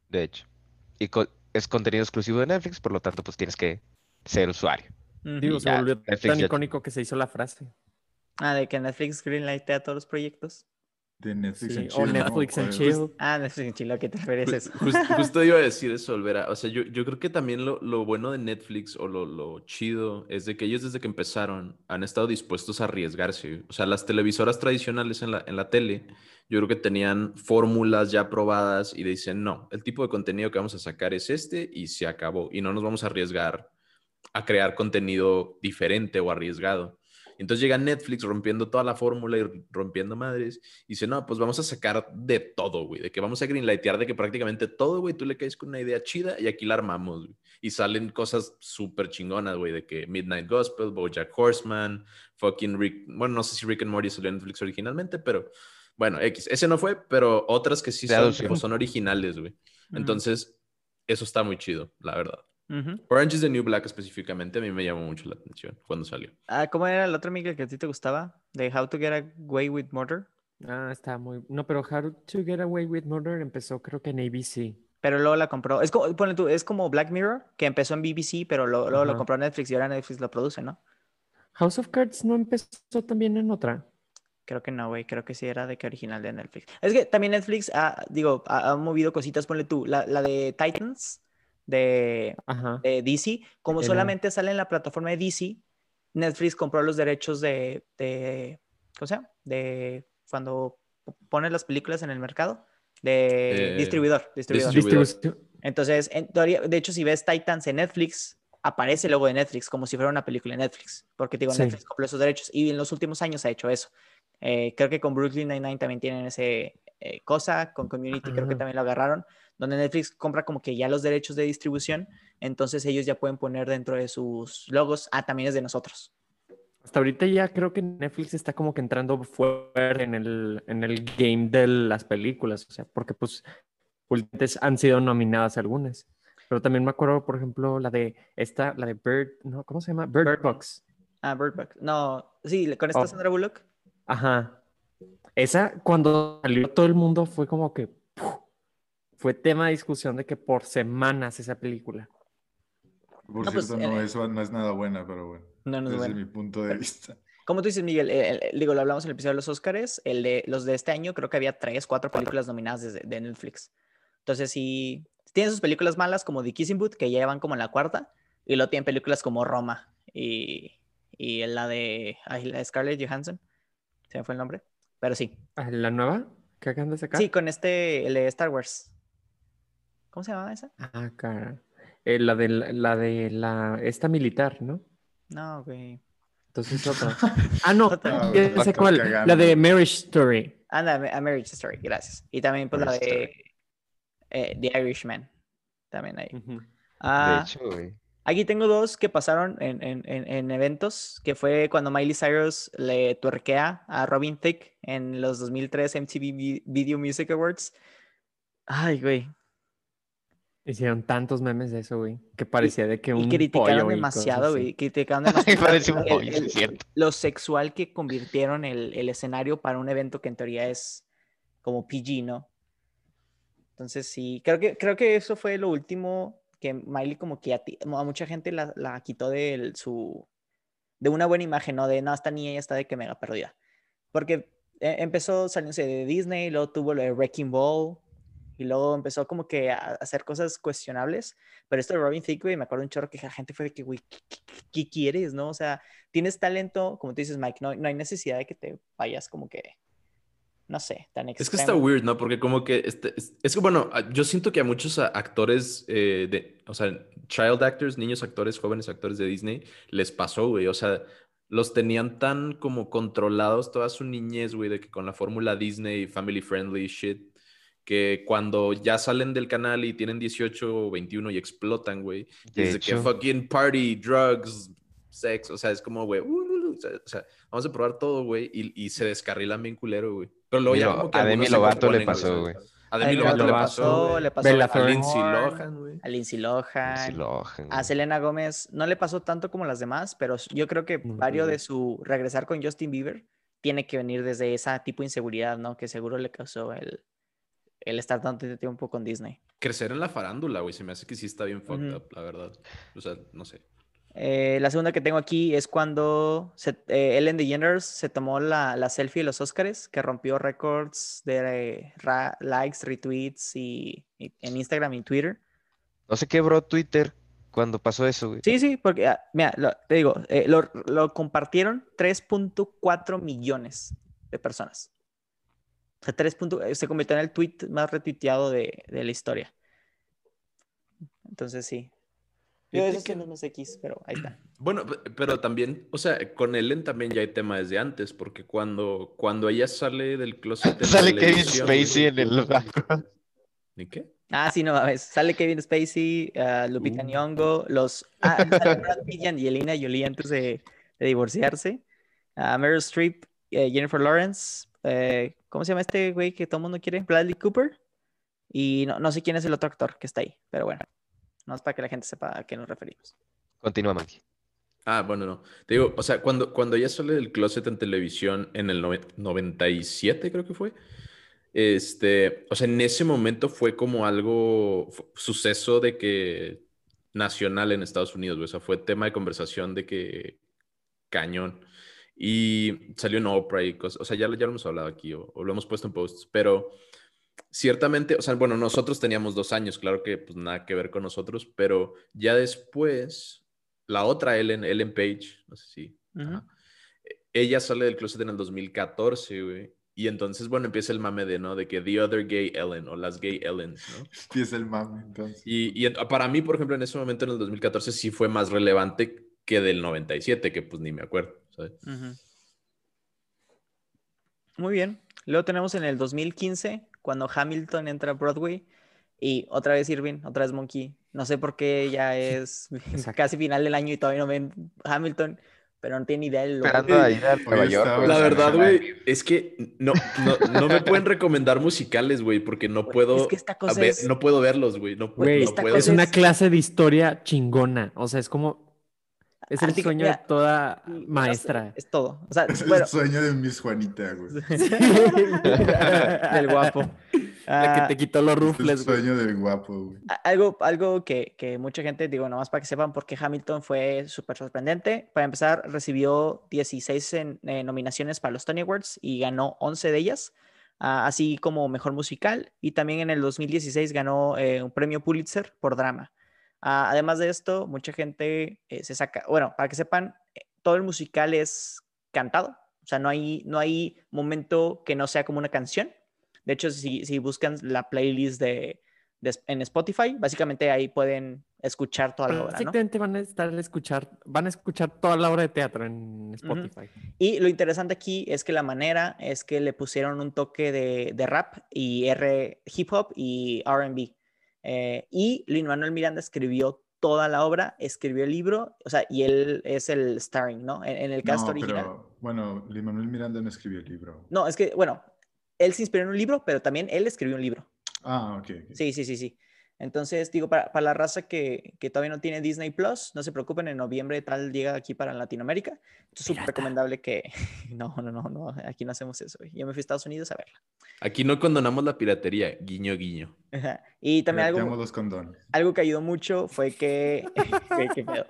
De hecho. Y co- es contenido exclusivo de Netflix, por lo tanto, pues tienes que ser usuario. Digo, se ya, volvió Netflix tan ya- icónico que se hizo la frase. Ah, de que Netflix greenlightea todos los proyectos. De Netflix Sí, and o Chill, ¿no? Netflix and ¿Cuál es? Chill. Ah, Netflix en Chile, ¿a qué te refieres? Eso? [LAUGHS] justo iba a decir eso, Olvera. O sea, yo, yo creo que también lo, lo bueno de Netflix o lo, lo chido es de que ellos desde que empezaron han estado dispuestos a arriesgarse. O sea, las televisoras tradicionales en la, en la tele, yo creo que tenían fórmulas ya probadas y dicen, no, el tipo de contenido que vamos a sacar es este y se acabó. Y no nos vamos a arriesgar a crear contenido diferente o arriesgado. Entonces llega Netflix rompiendo toda la fórmula y rompiendo madres y dice, no, pues vamos a sacar de todo, güey, de que vamos a greenlightear de que prácticamente todo, güey, tú le caes con una idea chida y aquí la armamos, güey. Y salen cosas súper chingonas, güey, de que Midnight Gospel, BoJack Horseman, fucking Rick, bueno, no sé si Rick and Morty salió en Netflix originalmente, pero bueno, X, ese no fue, pero otras que sí son, pues, son originales, güey. Entonces, eso está muy chido, la verdad. Orange is the New Black específicamente a mí me llamó mucho la atención cuando salió. Ah, ¿Cómo era el otro Miguel que a ti te gustaba? De How to Get Away with Murder. Ah, está muy... No, pero How to Get Away with Murder empezó creo que en ABC. Pero luego la compró. Es como, ponle tú, es como Black Mirror, que empezó en BBC, pero lo- luego lo compró Netflix y ahora Netflix lo produce, ¿no? House of Cards no empezó también en otra. Creo que no, güey. Creo que sí era de que original de Netflix. Es que también Netflix, ha, digo, ha, ha movido cositas, ponle tú. La, la de Titans, de, DC, como Era- solamente sale en la plataforma de DC, Netflix compró los derechos de, de ¿cómo se llama? De cuando p- pone las películas en el mercado. De Eh, distribuidor, distribuidor. distribuidor. Entonces, en teoría, de hecho, si ves Titans en Netflix, aparece el logo de Netflix, como si fuera una película de Netflix, porque digo, Sí. Netflix compró esos derechos y en los últimos años ha hecho eso. Eh, creo que con Brooklyn Nine-Nine también tienen ese eh, cosa, con Community creo que también lo agarraron, donde Netflix compra como que ya los derechos de distribución, entonces ellos ya pueden poner dentro de sus logos, ah, también es de nosotros. Hasta ahorita ya creo que Netflix está como que entrando fuerte en el, en el game de las películas, o sea, porque pues últimamente han sido nominadas algunas. Pero también me acuerdo, por ejemplo, la de esta, la de Bird, ¿no? ¿Cómo se llama? Bird, Bird Box. Ah, Bird Box. No, sí, con esta Oh. Sandra Bullock. Ajá. Esa, cuando salió todo el mundo, fue como que ¡puf! Fue tema de discusión de que por semanas esa película. Por No, pues, cierto, no, eh, eso no es nada buena, pero bueno. No, no es desde bueno. mi punto de vista. [LAUGHS] Como tú dices, Miguel, eh, el- el- digo, lo hablamos en el episodio de los Oscars, el de los de este año, creo que había tres, cuatro películas nominadas desde, de Netflix. Entonces, si tienen sus películas malas como The Kissing Booth, que ya van como en la cuarta, y luego tienen películas como Roma y, y la de, ay, la de Scarlett Johansson, se me fue el nombre, pero sí. Ah, ¿La nueva que acaban de sacar? Sí, con este, el de Star Wars. ¿Cómo se llama esa? Ah, cara. Eh, la de la, la de la esta militar, ¿no? No, güey. Entonces otra. [LAUGHS] Ah, no, Otra. ya Ah, sé estás cuál. La de Marriage Story. Anda, A Marriage Story, gracias. Y también, pues, la de eh, The Irishman. También ahí. Ujú. De Ah, hecho, güey. Aquí tengo dos que pasaron en, en- en- en eventos, que fue cuando Miley Cyrus le tuerquea a Robin Thicke en los 2003 MTV Vi- Video Music Awards. Ay, güey. Hicieron tantos memes de eso, güey. Que parecía de que un Y criticaron pollo demasiado, güey. Criticaron [LAUGHS] demasiado un pollo, el- es cierto. lo sexual que convirtieron el, el escenario para un evento que en teoría es como PG, ¿no? Entonces sí, creo que, creo que eso fue lo último que Miley como que a, ti- a mucha gente la, la quitó de el- su de una buena imagen, ¿no? De no, esta niña está de que mega perdida. Porque eh, empezó saliéndose de Disney, luego tuvo lo de Wrecking Ball, y luego empezó como que a hacer cosas cuestionables. Pero esto de Robin Thicke, me acuerdo un chorro que la gente fue de que, güey, ¿qué, qué- quieres, no? O sea, tienes talento, como tú dices, Mike, no, no hay necesidad de que te vayas como que, no sé, tan Es que está extremo. weird, ¿no? Porque como que este- es, es que, bueno, yo siento que a muchos actores eh, de, o sea, child actors, niños actores, jóvenes actores de Disney, les pasó, güey. O sea, los tenían tan como controlados toda su niñez, güey, de que con la fórmula Disney, family friendly shit, que cuando ya salen del canal y tienen 18 o 21 y explotan, güey, y De es de que fucking party, drugs, sex, o sea, es como, güey, uh, uh, uh, o sea, o sea, vamos a probar todo, güey, y, y se descarrilan bien culero, güey. Pero luego ya como que a Demi Lovato le pasó, güey. A Demi Lovato le pasó, le pasó a. Lindsay Lohan, güey. a Lindsay Lohan, a. Selena Gómez. No le pasó tanto como las demás, pero yo creo que varios de su regresar con Justin Bieber tiene que venir desde esa tipo de inseguridad, ¿no? Que seguro le causó el, el estar tanto tiempo con Disney. Crecer en la farándula, güey. Se me hace que sí está bien fucked up, la verdad. O sea, no sé. Eh, la segunda que tengo aquí es cuando se- eh, Ellen DeGeneres se tomó la, la selfie de los Oscars, que rompió récords de eh, ra- likes, retweets y, y en Instagram y Twitter. No se quebró Twitter cuando pasó eso, güey. Sí, sí, porque, ah, mira, lo- te digo, eh, lo, lo compartieron 3.4 millones de personas. O sea, 3 punto- eh, se convirtió en el tweet más retuiteado de, de la historia. Entonces, sí. Yo eso que- no es X, pero ahí está. [CLEARS THROAT] Bueno, pe- pero también, o sea, con Ellen también ya hay tema desde antes, porque cuando, cuando ella sale del closet Sale Kevin televisión, Spacey en el. ¿Ni qué? Ah, sí, no mames. Sale Kevin Spacey, ah, Lupita Uh. Nyong'o, los... Ah, [LAUGHS] sale Brad Pitt y Angelina Jolie antes de, de divorciarse. Ah, Meryl Streep, eh, Jennifer Lawrence, eh, ¿cómo se llama este güey que todo el mundo quiere? Bradley Cooper. Y no, no sé quién es el otro actor que está ahí, pero bueno. No es para que la gente sepa a qué nos referimos. Continúa, Maggie. Ah, bueno, no. Te digo, o sea, cuando, cuando ella sale del closet en televisión en el noven- 97, creo que fue, este, o sea, en ese momento fue como algo, suceso de que nacional en Estados Unidos, o sea, fue tema de conversación de que cañón. Y salió en Oprah y cosas, o sea, ya, ya lo hemos hablado aquí o, o lo hemos puesto en posts, pero ciertamente, o sea, bueno, nosotros teníamos dos años, claro que pues nada que ver con nosotros, pero ya después, la otra Ellen, Ellen Page, no sé si, Ujú. ajá, e- ella sale del closet en el 2014, güey, y entonces, bueno, empieza el mame de, ¿no? De que The Other Gay Ellen o las Gay Ellens, ¿no? [LAUGHS] Empieza el mame, entonces. Y, y para mí, por ejemplo, en ese momento, en el 2014, sí fue más relevante que del 97, que pues ni me acuerdo, Muy bien. Luego tenemos en el 2015, cuando Hamilton entra a Broadway. Y otra vez Irving, otra vez Monkey. No sé por qué ya [LAUGHS] es Exacto. casi final del año y todavía no ven Hamilton, pero no tiene idea de lo Esperando a ir a Nueva Oye, York, estaba- güey. La verdad, güey, es que no, no, no me pueden recomendar musicales, güey, porque no puedo, es que esta cosa a ver, es- no puedo verlos, güey, no, no. Es una clase de historia chingona. O sea, es como. Es el Anti- sueño de toda sé, maestra. Es todo. O sea, Es bueno, el sueño de Miss Juanita, güey. [LAUGHS] del guapo. La que Ah, te quitó los Es el rufles, güey. sueño del guapo, güey. Algo, algo que, que mucha gente, digo, nomás para que sepan por qué Hamilton fue súper sorprendente. Para empezar, recibió 16 en- eh, nominaciones para los Tony Awards y ganó 11 de ellas, ah, así como Mejor Musical. Y también en el 2016 ganó eh, un premio Pulitzer por drama. Ah, además de esto, mucha gente eh, se saca, bueno, para que sepan, eh, todo el musical es cantado. O sea, no hay, no hay momento que no sea como una canción. De hecho, si, si buscan la playlist de, en Spotify, básicamente ahí pueden escuchar toda la obra, ¿no? Básicamente van a estar a escuchar, van a escuchar toda la obra de teatro en Spotify. Y lo interesante aquí es que la manera es que le pusieron un toque de, de rap y R, hip hop y RB. Eh, y Lin Manuel Miranda escribió toda la obra, escribió el libro, o sea, y él es el starring, ¿no? En, en el cast No, original. pero, bueno, Lin Manuel Miranda no escribió el libro. No, es que, bueno, él se inspiró en un libro, pero también él escribió un libro. Ah, ok. ok. Sí, sí, sí, sí. Entonces, digo, para, para la raza que, que todavía no tiene Disney Plus, no se preocupen, en noviembre tal llega aquí para Latinoamérica. Es súper recomendable que... [LAUGHS] No, no, no, no, aquí no hacemos eso. Yo me fui a Estados Unidos a verla. Aquí no condonamos la piratería, guiño, guiño. Ajá. Y también algo, los condones. algo que ayudó mucho fue que... Güey, qué pedo.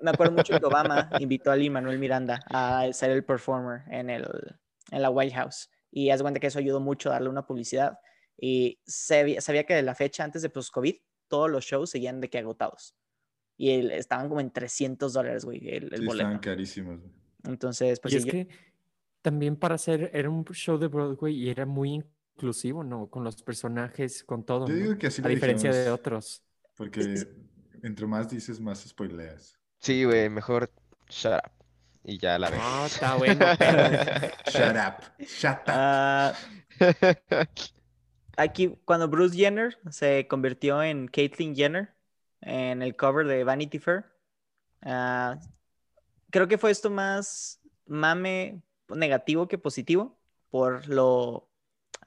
Me acuerdo mucho que Obama invitó a Lin Manuel Miranda a ser el performer en, el, en la White House. Y haz cuenta que eso ayudó mucho a darle una publicidad. Y sabía, sabía que de la fecha antes de post-COVID, todos los shows seguían de que agotados. Y el- estaban como en 300 dólares, güey, el, el Sí, boleto. estaban carísimos. güey. Entonces, pues y sí, es yo- que también para hacer, era un show de Broadway y era muy inclusivo, ¿no? Con los personajes, con todo, Yo ¿no? digo que así A diferencia de dijimos, otros. Porque entre más dices, más spoileas. Sí, güey, mejor shut up. Y ya la ves. No, está bueno. [LAUGHS] Shut up. Shut up. Ah, [LAUGHS] aquí, cuando Bruce Jenner se convirtió en Caitlyn Jenner en el cover de Vanity Fair, ah, creo que fue esto más mame negativo que positivo por lo,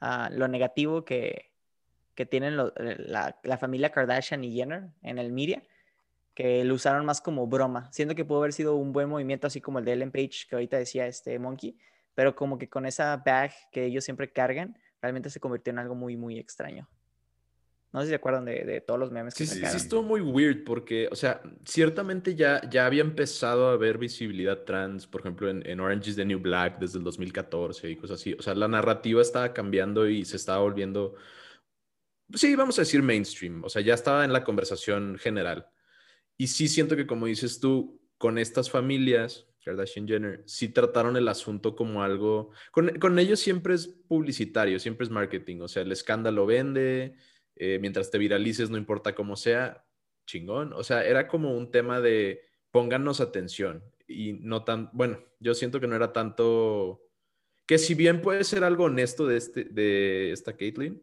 ah, lo negativo que, que tienen lo- eh, la, la familia Kardashian y Jenner en el media, que lo usaron más como broma. Siento que pudo haber sido un buen movimiento, así como el de Ellen Page, que ahorita decía este Monkey, pero como que con esa bag que ellos siempre cargan, realmente se convirtió en algo muy, muy extraño. No sé si se acuerdan de, de todos los memes que Sí, sí, sí, sacaron. estuvo muy weird porque, o sea, ciertamente ya, ya había empezado a haber visibilidad trans, por ejemplo, en, en Orange is the New Black desde el 2014 y cosas así. O sea, la narrativa estaba cambiando y se estaba volviendo, sí, vamos a decir mainstream. O sea, ya estaba en la conversación general. Y sí siento que, como dices tú, con estas familias, Kardashian Jenner, sí trataron el asunto como algo, con, con ellos siempre es publicitario, siempre es marketing. O sea, el escándalo vende eh, mientras te viralices, no importa cómo sea, chingón. O sea, era como un tema de pónganos atención y no tan, bueno, yo siento que no era tanto, que si bien puede ser algo honesto de, este, de esta Caitlyn,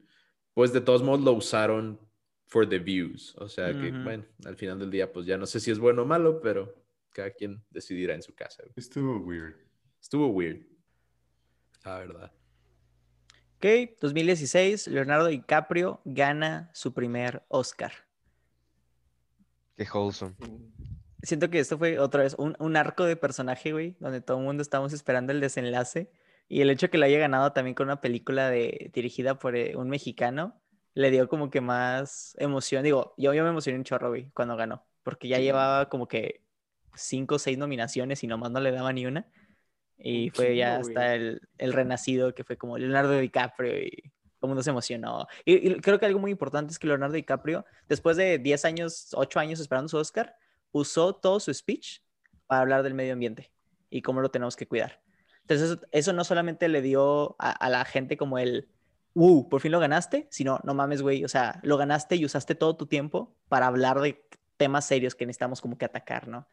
pues de todos modos lo usaron for the views. O sea, que bueno, al final del día, pues ya no sé si es bueno o malo, pero cada quien decidirá en su casa. güey. Estuvo weird. Estuvo weird. La verdad. Ok, 2016, Leonardo DiCaprio gana su primer Oscar. Qué wholesome. Siento que esto fue otra vez un, un arco de personaje, güey, donde todo el mundo estábamos esperando el desenlace. Y el hecho que lo haya ganado también con una película de, dirigida por eh, un mexicano, le dio como que más emoción. Digo, yo, yo me emocioné un chorro, güey, cuando ganó, porque ya llevaba como que cinco o seis nominaciones y nomás no le daba ni una. Y fue ya hasta el, el renacido, que fue como Leonardo DiCaprio y todo el mundo se emocionó. Y, y creo que algo muy importante es que Leonardo DiCaprio, después de 10 años, 8 años esperando su Oscar, usó todo su speech para hablar del medio ambiente y cómo lo tenemos que cuidar. Entonces, eso, eso no solamente le dio a, a la gente como el, uh, por fin lo ganaste, sino, no mames, güey, o sea, lo ganaste y usaste todo tu tiempo para hablar de temas serios que necesitamos como que atacar, ¿no?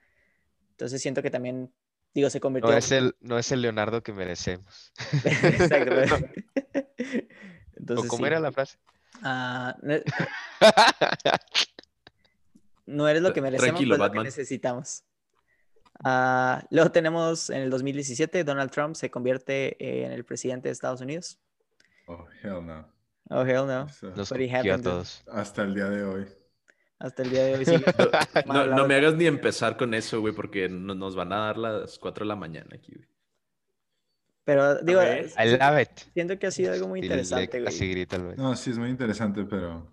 Entonces siento que también, digo, se convirtió... No es el, no es el Leonardo que merecemos. Exacto. [LAUGHS] ¿O Entonces, cómo sí. era la frase? Ah, no, [LAUGHS] no eres lo que merecemos, Tranquilo, pero es lo que necesitamos. Ah, luego tenemos en el 2017, Donald Trump se convierte en el presidente de Estados Unidos. Oh, hell no. Oh, hell no. Eso, hasta el día de hoy. Hasta el día de hoy sigue. [LAUGHS] No, me hagas ni empezar con eso, güey, porque no- nos van a dar las 4 de la mañana aquí, güey. Pero digo, ver. I love it. siento que ha sido algo muy le- interesante, así güey. grita güey. No, sí, es muy interesante, pero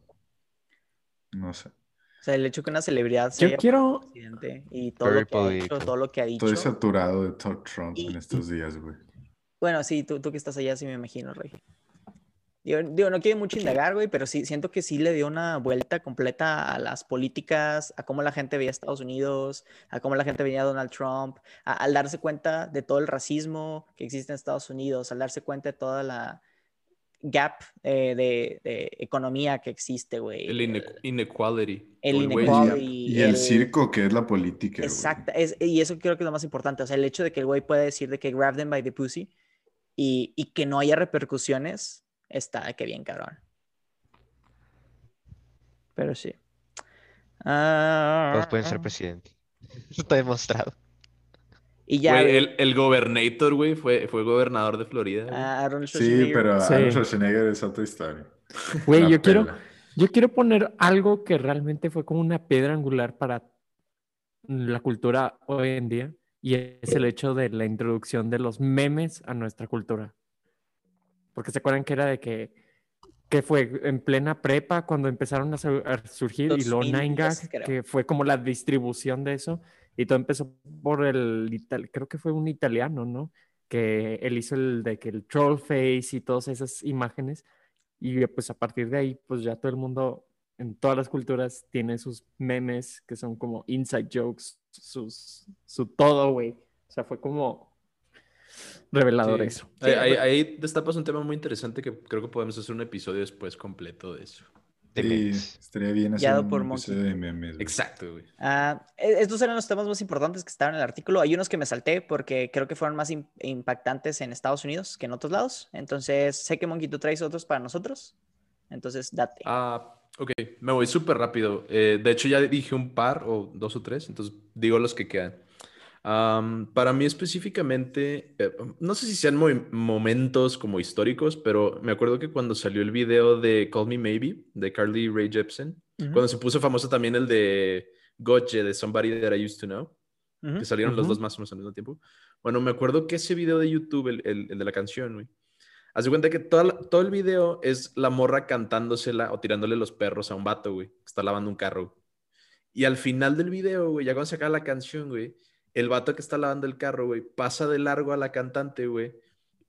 no sé. O sea, el hecho que una celebridad Yo sea quiero, presidente y todo Very lo que ha hecho, todo lo que ha dicho. Estoy saturado de Todd Trump Y- en estos días, güey. Bueno, sí, tú, tú que estás allá sí me imagino, Rey. Digo, digo, no quiero mucho indagar, güey, pero sí siento que sí le dio una vuelta completa a las políticas, a cómo la gente veía a Estados Unidos, a cómo la gente veía a Donald Trump, a- al darse cuenta de todo el racismo que existe en Estados Unidos, al darse cuenta de toda la gap eh, de, de economía que existe, güey. El ine- inequality. el inequality. Y el el- circo que es la política. Exacto, es, y eso creo que es lo más importante, o sea, el hecho de que el güey pueda decir de que grab them by the pussy y, y que no haya repercusiones, está que bien cabrón. Pero sí. Ah, Todos pueden ser presidente. Eso [LAUGHS] está demostrado. Y ya, Güey, el, el gobernator, güey, fue, fue gobernador de Florida. güey. a Arnold Sí, pero Sí. Arnold Schwarzenegger es otra historia. [LAUGHS] güey, yo quiero, yo quiero poner algo que realmente fue como una piedra angular para la cultura hoy en día y es el hecho de la introducción de los memes a nuestra cultura. Porque se acuerdan que era de que, que fue en plena prepa cuando empezaron a, su- a surgir y 2010 Nine Gag, que fue como la distribución de eso y todo empezó por el, creo que fue un italiano, ¿no? Que él hizo el de que el troll face y todas esas imágenes y pues a partir de ahí, pues ya todo el mundo en todas las culturas tiene sus memes que son como inside jokes, sus, su todo, güey. O sea, fue como revelador Sí. eso. Ahí, Sí, ahí- ahí destapas un tema muy interesante que creo que podemos hacer un episodio después completo de eso. De memes. estaría bien hacer Guiado un por episodio de memes. güey. Exacto, güey. E- estos eran los temas más importantes que estaban en el artículo. Hay unos que me salté porque creo que fueron más im- impactantes en Estados Unidos que en otros lados. Entonces, sé que Monkey tú traes otros para nosotros. Entonces, date. Ah, ok, me voy súper rápido. Eh, de hecho, ya dije un par o dos o tres, entonces digo los que quedan. Am, para mí específicamente, eh, no sé si sean mo- momentos como históricos, pero me acuerdo que cuando salió el video de Call Me Maybe de Carly Rae Jepsen, Ujú, cuando se puso famoso también el de Gotye de Somebody That I Used to Know, ujú. que salieron los Ujú. dos más o menos al mismo tiempo. Bueno, me acuerdo que ese video de YouTube, el, el- el de la canción, güey, haz de cuenta que toda la- todo el video es la morra cantándosela o tirándole los perros a un vato, güey, que está lavando un carro. Y al final del video, güey, ya cuando se acaba la canción, güey, el vato que está lavando el carro, güey, pasa de largo a la cantante, güey,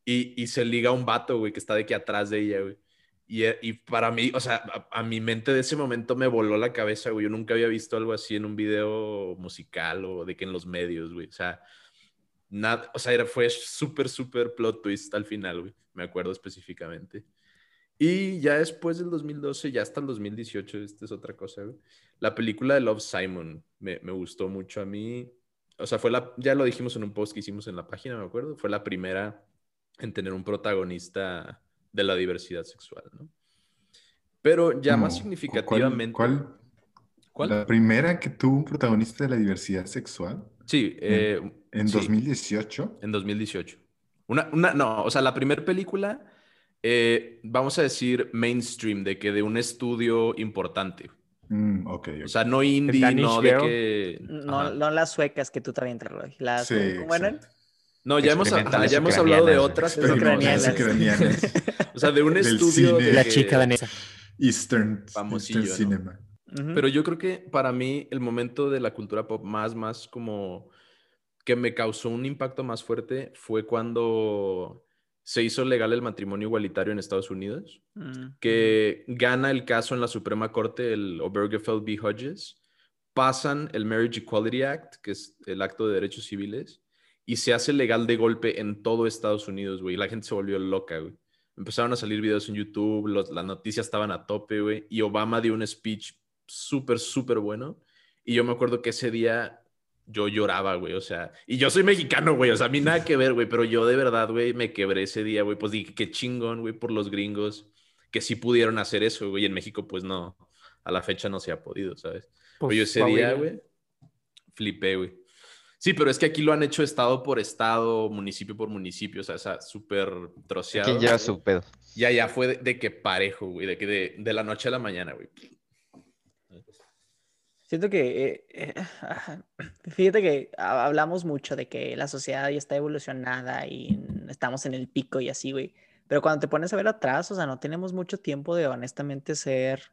y, y se liga a un vato, güey, que está de aquí atrás de ella, güey. Y, y para mí, o sea, a, a mi mente de ese momento me voló la cabeza, güey. Yo nunca había visto algo así en un video musical o de que en los medios, güey. O sea, nada, o sea, era, fue súper, súper plot twist al final, güey. Me acuerdo específicamente. Y ya después del 2012, ya hasta el 2018, esta es otra cosa, güey. La película de Love Simon me, me gustó mucho a mí. O sea, fue la, ya lo dijimos en un post que hicimos en la página, me acuerdo. Fue la primera en tener un protagonista de la diversidad sexual, ¿no? Pero ya más significativamente. ¿Cuál? ¿Cuál? La primera que tuvo un protagonista de la diversidad sexual Sí, eh, en sí, 2018. en 2018. Una, una, no, o sea, la primera película, eh, vamos a decir mainstream, de que de un estudio importante. Mm. O sea, no indie, no de que... No, no las suecas que tú también traes, las sí, ¿cómo eran? exacto. No, ya hemos, ajá, ya hemos hablado de otras. Ucranianas. ucranianas. [LAUGHS] O sea, de un estudio cine. de La que- chica danesa. Eastern, Eastern ¿no? Cinema. Pero yo creo que para mí el momento de la cultura pop más, más como que me causó un impacto más fuerte fue cuando se hizo legal el matrimonio igualitario en Estados Unidos, Mm, que gana el caso en la Suprema Corte, el Obergefell v. Hodges, pasan el Marriage Equality Act, que es el acto de derechos civiles, y se hace legal de golpe en todo Estados Unidos, güey. La gente se volvió loca, güey. Empezaron a salir videos en YouTube, los- las noticias estaban a tope, güey, y Obama dio un speech súper, súper bueno. Y yo me acuerdo que ese día yo lloraba, güey, o sea, y yo soy mexicano, güey, o sea, a mí nada que ver, güey, pero yo de verdad, güey, me quebré ese día, güey, pues dije, qué chingón, güey, por los gringos que sí pudieron hacer eso, güey, y en México, pues no, a la fecha no se ha podido, ¿sabes? Pues, Pero yo ese día, güey, flipé, güey. Sí, pero es que aquí lo han hecho estado por estado, municipio por municipio, o sea, súper troceado. ¿Quién lleva su pedo? Ya, ya fue de, de que parejo, güey, de que de, de la noche a la mañana, güey. Siento que, eh, eh, [LAUGHS] fíjate que ha- hablamos mucho de que la sociedad ya está evolucionada y estamos en el pico y así, güey. Pero cuando te pones a ver atrás, o sea, no tenemos mucho tiempo de honestamente ser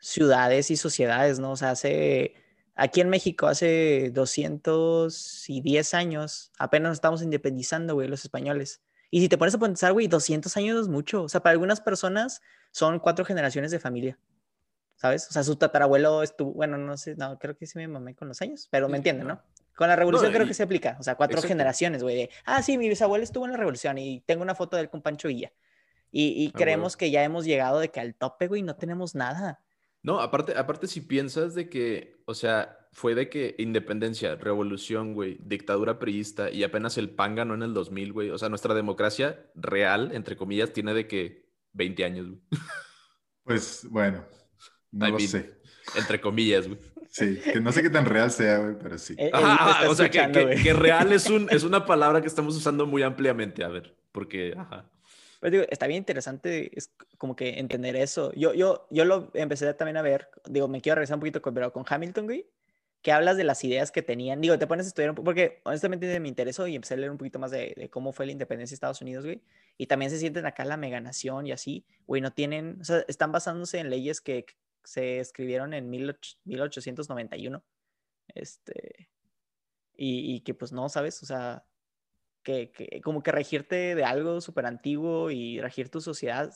ciudades y sociedades, ¿no? O sea, hace, aquí en México, hace 210 años, apenas nos estamos independizando, güey, los españoles. Y si te pones a pensar, güey, 200 años es mucho. O sea, para algunas personas son cuatro generaciones de familia. ¿Sabes? O sea, su tatarabuelo estuvo, bueno, no sé, no, creo que sí me mamé con los años, pero me entienden, no. Con la revolución No, creo y- que se aplica, o sea, cuatro Exacto. generaciones, güey, de, ah, sí, mi bisabuelo estuvo en la revolución y tengo una foto de él con Pancho Villa. Y, y Ah, creemos huevo. que ya hemos llegado de que al tope, güey, no tenemos nada. No, aparte, aparte si piensas de que, o sea, fue de que independencia, revolución, güey, dictadura priista y apenas el PAN ganó en el 2000, güey. O sea, nuestra democracia real, entre comillas, tiene de que 20 años, güey. Pues bueno, no I lo mean, sé. Entre comillas, güey. Sí, que no sé qué tan real sea, güey, pero sí. Ajá, está o sea, que, que- real es, un, [LAUGHS] es una palabra que estamos usando muy ampliamente, a ver, porque, ajá. Pero digo, está bien interesante es como que entender eso. Yo, yo, yo lo empecé también a ver, digo, me quiero regresar un poquito con, pero con Hamilton, güey, que hablas de las ideas que tenían. Digo, te pones a estudiar un poco, porque honestamente me interesó y empecé a leer un poquito más de, de cómo fue la independencia de Estados Unidos, güey. Y también se sienten acá la meganación y así, güey, no tienen, o sea, están basándose en leyes que se escribieron en 18- 1891. Este, y, y que pues no, ¿sabes? O sea, que, como que regirte de algo súper antiguo y regir tu sociedad,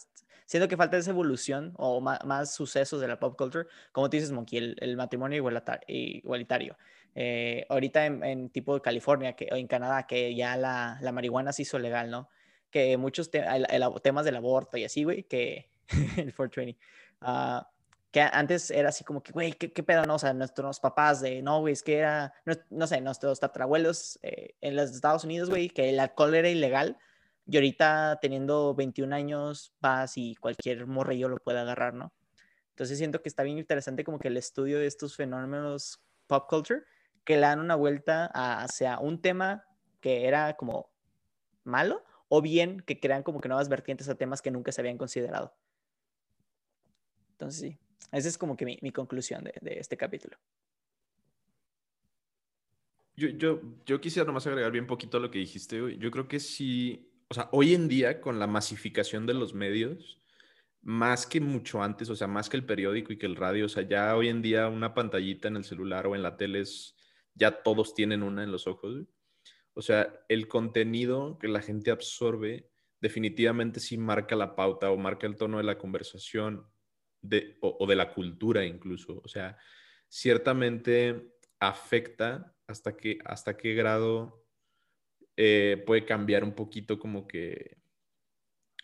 siento que falta esa evolución o más, sucesos de la pop culture, como tú dices, Monkey, el, matrimonio igualitario. Eh, ahorita en, en tipo California que, o en Canadá, que ya la, la marihuana se hizo legal, ¿no? Que muchos temas del aborto y así, güey, que [LAUGHS] el 420. ah, que antes era así como que, güey, ¿qué, qué pedo, no? O sea, nuestros papás de, no, güey, es que era, no, no sé, nuestros tatarabuelos eh, en los Estados Unidos, güey, que el alcohol era ilegal y ahorita teniendo 21 años vas y cualquier morrillo lo puede agarrar, ¿no? Entonces siento que está bien interesante como que el estudio de estos fenómenos pop culture que le dan una vuelta a- hacia un tema que era como malo, o bien que crean como que nuevas vertientes a temas que nunca se habían considerado. Entonces, sí, esa es como que mi, mi conclusión de, de este capítulo. Yo, yo, yo quisiera nomás agregar bien poquito a lo que dijiste. Yo creo que sí, o sea, hoy en día con la masificación de los medios, más que mucho antes, o sea, más que el periódico y que el radio, o sea, ya hoy en día una pantallita en el celular o en la tele es, ya todos tienen una en los ojos. O sea, el contenido que la gente absorbe definitivamente sí marca la pauta o marca el tono de la conversación de, o, o de la cultura incluso. O sea, ciertamente afecta hasta qué, hasta qué grado eh, puede cambiar un poquito como que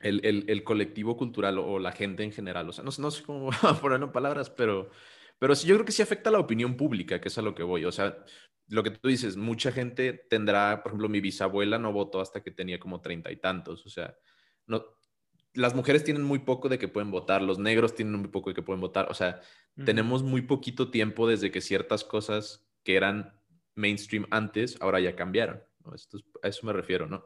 el, el- el colectivo cultural o la gente en general. O sea, no, no sé cómo [LAUGHS] ponerlo en palabras, pero, pero sí, yo creo que sí afecta a la opinión pública, que es a lo que voy. O sea, lo que tú dices, mucha gente tendrá, por ejemplo, mi bisabuela no votó hasta que tenía como treinta y tantos. O sea, no, las mujeres tienen muy poco de que pueden votar, los negros tienen muy poco de que pueden votar. O sea, tenemos muy poquito tiempo desde que ciertas cosas que eran mainstream antes, ahora ya cambiaron. ¿no? Esto es- a eso me refiero, ¿no?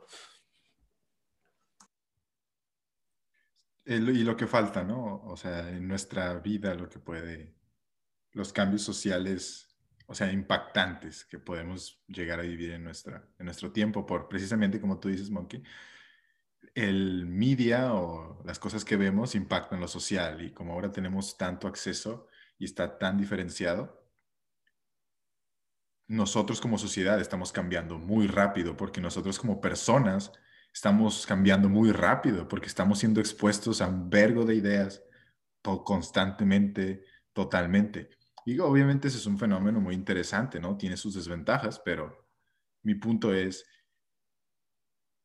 El- y lo que falta, ¿no? O sea, en nuestra vida lo que puede, los cambios sociales, o sea, impactantes que podemos llegar a vivir en, nuestra, en nuestro tiempo, por precisamente como tú dices, Monkey, el media o las cosas que vemos impactan lo social y como ahora tenemos tanto acceso y está tan diferenciado, nosotros como sociedad estamos cambiando muy rápido porque nosotros como personas estamos cambiando muy rápido porque estamos siendo expuestos a un vergo de ideas constantemente, totalmente. Y obviamente ese es un fenómeno muy interesante, ¿no? Tiene sus desventajas, pero mi punto es,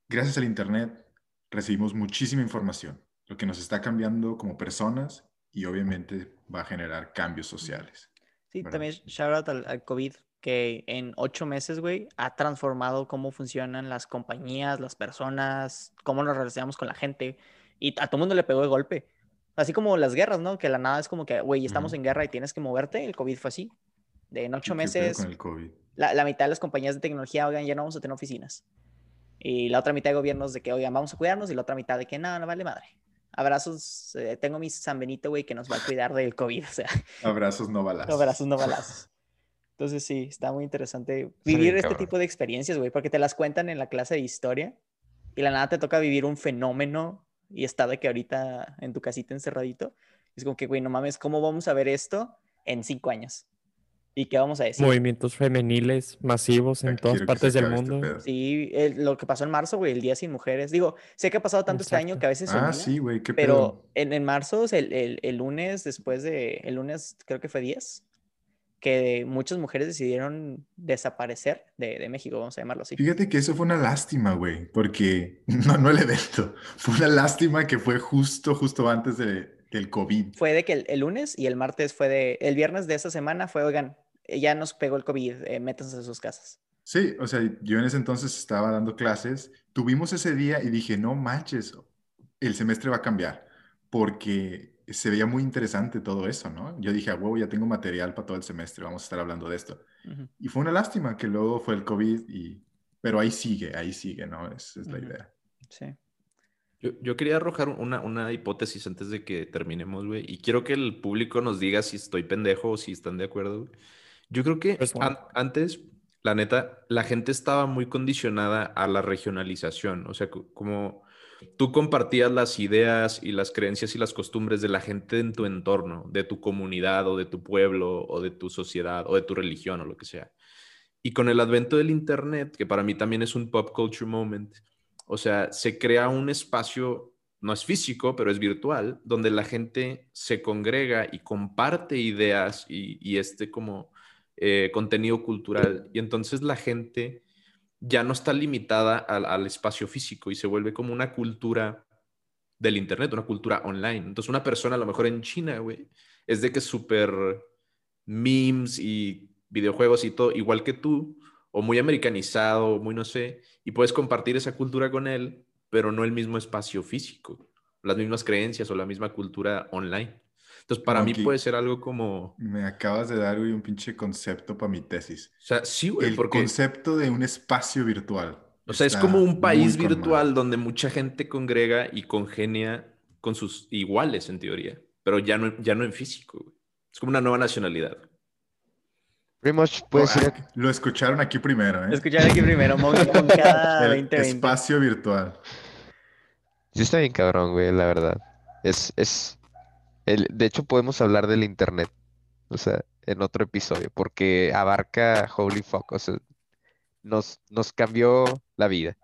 gracias al Internet recibimos muchísima información, lo que nos está cambiando como personas y obviamente va a generar cambios sociales. Sí, ¿verdad? también shout out al, al COVID, que en ocho meses, güey, ha transformado cómo funcionan las compañías, las personas, cómo nos relacionamos con la gente. Y a todo mundo le pegó de golpe. Así como las guerras, ¿no? Que la nada es como que, güey, estamos Ujú. en guerra y tienes que moverte. El COVID fue así. De en ocho ¿Qué pedo meses, con el COVID? la, la mitad de las compañías de tecnología, oigan, ya no vamos a tener oficinas. Y la otra mitad de gobiernos de que, oigan, vamos a cuidarnos. Y la otra mitad de que, no, no vale madre. Abrazos, eh, tengo mi San Benito, güey, que nos va a cuidar del COVID. [LAUGHS] O sea, Abrazos, no balazos. no balazos, no balazos. [LAUGHS] Entonces sí, está muy interesante vivir este cabrón. tipo de experiencias, güey, porque te las cuentan en la clase de historia y la nada te toca vivir un fenómeno y está de que ahorita en tu casita encerradito. Es como que, güey, no mames, ¿cómo vamos a ver esto en cinco años? ¿Y qué vamos a decir? Movimientos femeniles masivos en Ya todas quiero que partes del este mundo. pedo. Sí, el- lo que pasó en marzo, güey, el Día Sin Mujeres. Digo, sé que ha pasado tanto este año Exacto. que a veces Ah, sí, güey, qué pero pedo. en, en marzo, el, el- el lunes después de, el lunes creo que fue 10, que muchas mujeres decidieron desaparecer de, de México, vamos a llamarlo así. Fíjate que eso fue una lástima, güey, porque [LAUGHS] no, no el evento, fue una lástima que fue justo, justo antes de- del COVID. Fue de que el, el lunes y el martes fue de, el viernes de esa semana fue, oigan, ya nos pegó el COVID, eh, métanse a sus casas. Sí, o sea, yo en ese entonces estaba dando clases, tuvimos ese día y dije, no manches, el semestre va a cambiar, porque se veía muy interesante todo eso, ¿no? Yo dije, a huevo, ya tengo material para todo el semestre, vamos a estar hablando de esto. Y fue una lástima que luego fue el COVID, y... pero ahí sigue, ahí sigue, ¿no? Esa es la Ujú. idea. Sí. Yo, yo quería arrojar una, una hipótesis antes de que terminemos, güey. Y quiero que el público nos diga si estoy pendejo o si están de acuerdo, güey. Yo creo que Pues, an- antes, la neta, la gente estaba muy condicionada a la regionalización. O sea, co- como tú compartías las ideas y las creencias y las costumbres de la gente en tu entorno, de tu comunidad o de tu pueblo o de tu sociedad o de tu religión o lo que sea. Y con el advento del Internet, que para mí también es un pop culture moment, o sea, se crea un espacio, no es físico, pero es virtual, donde la gente se congrega y comparte ideas y, y este como eh, contenido cultural. Y entonces la gente ya no está limitada al, espacio físico y se vuelve como una cultura del Internet, una cultura online. Entonces una persona a lo mejor en China, güey, es de que súper memes y videojuegos y todo, igual que tú, o muy americanizado, muy no sé, y puedes compartir esa cultura con él, pero no el mismo espacio físico, las mismas creencias o la misma cultura online. Entonces, para mí puede ser algo como... Me acabas de dar, güey, un pinche concepto para mi tesis. O sea, sí, güey, El porque... concepto de un espacio virtual. O sea, es como un país con virtual donde mucha gente congrega y congenia con sus iguales, en teoría, pero ya no, ya no en físico. güey. Es como una nueva nacionalidad. Pretty much puede ser. Ah, Lo escucharon aquí primero, ¿eh? Escuchar aquí primero, Mon- Moncada [LAUGHS] El 2020. espacio virtual. Sí está bien cabrón, güey, la verdad. Es, es... El, de hecho, podemos hablar del internet. O sea, en otro episodio. Porque abarca holy fuck. O sea, nos, nos cambió la vida.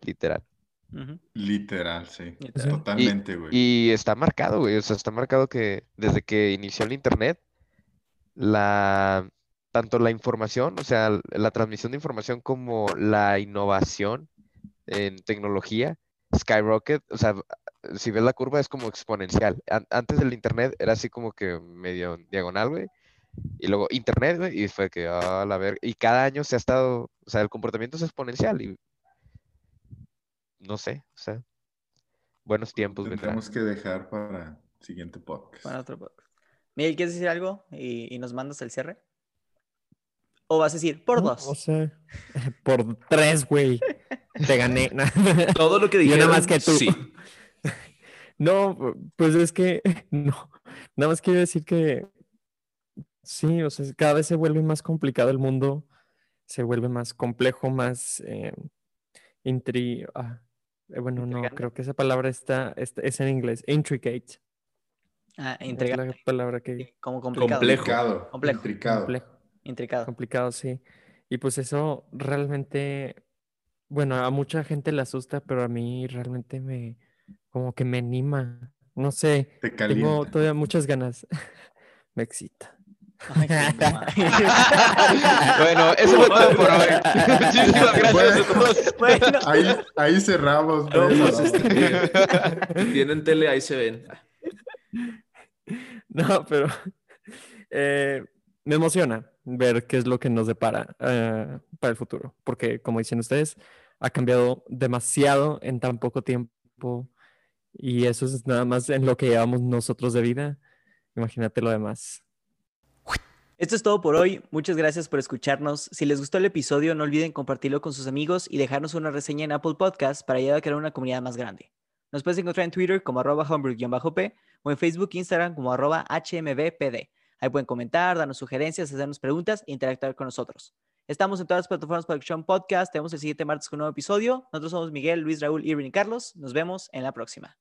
Literal. Literal, sí. Literal. Totalmente, güey. Y está marcado, güey. O sea, está marcado que desde que inició el internet, la tanto la información, o sea, la transmisión de información como la innovación en tecnología, skyrocket, o sea, si ves la curva es como exponencial. An- antes del internet era así como que medio diagonal, güey. Y luego internet, güey, y fue que, ah, la verga. Y cada año se ha estado, o sea, el comportamiento es exponencial y no sé, o sea, buenos tiempos. Tendremos que dejar para el siguiente podcast. Para otro podcast. Miguel, ¿quieres decir algo y, y nos mandas el cierre? ¿O vas a decir por No, dos? O sea, [LAUGHS] por tres, güey. [LAUGHS] Te gané. [LAUGHS] Todo lo que Yo dijeron, nada más que tú. sí. [LAUGHS] No, pues es que [LAUGHS] no. Nada más quiero decir que sí, o sea, cada vez se vuelve más complicado el mundo, se vuelve más complejo, más eh, intri... ah, eh, bueno, no, Intrigante. creo que esa palabra está, está- es en inglés, intricate. Ah, Es la intrigante. palabra que Sí, Como complicado. Complejo. Intricado. Complejo. intricado. complejo. Intricado. Complicado, sí. Y pues eso realmente, bueno, a mucha gente le asusta, pero a mí realmente me, como que me anima. No sé, Te tengo todavía muchas ganas. [LAUGHS] Me excita. Ay. [LAUGHS] Bueno, eso fue todo por hoy. [LAUGHS] Muchísimas gracias Bueno. a todos. bueno, Ahí, ahí cerramos. No, pues, este, tienen tele, ahí se ven. No, pero eh, me emociona ver qué es lo que nos depara eh, para el futuro, porque como dicen ustedes, ha cambiado demasiado en tan poco tiempo y eso es nada más en lo que llevamos nosotros de vida. Imagínate lo demás. Esto es todo por hoy. Muchas gracias por escucharnos. Si les gustó el episodio, no olviden compartirlo con sus amigos y dejarnos una reseña en Apple Podcast para ayudar a crear una comunidad más grande. Nos puedes encontrar en Twitter como arroba homebrew-p o en Facebook e Instagram como arroba hmbpd. Ahí pueden comentar, darnos sugerencias, hacernos preguntas e interactuar con nosotros. Estamos en todas las plataformas para un podcast. Tenemos el siguiente martes con un nuevo episodio. Nosotros somos Miguel, Luis, Raúl, Irving y Carlos. Nos vemos en la próxima.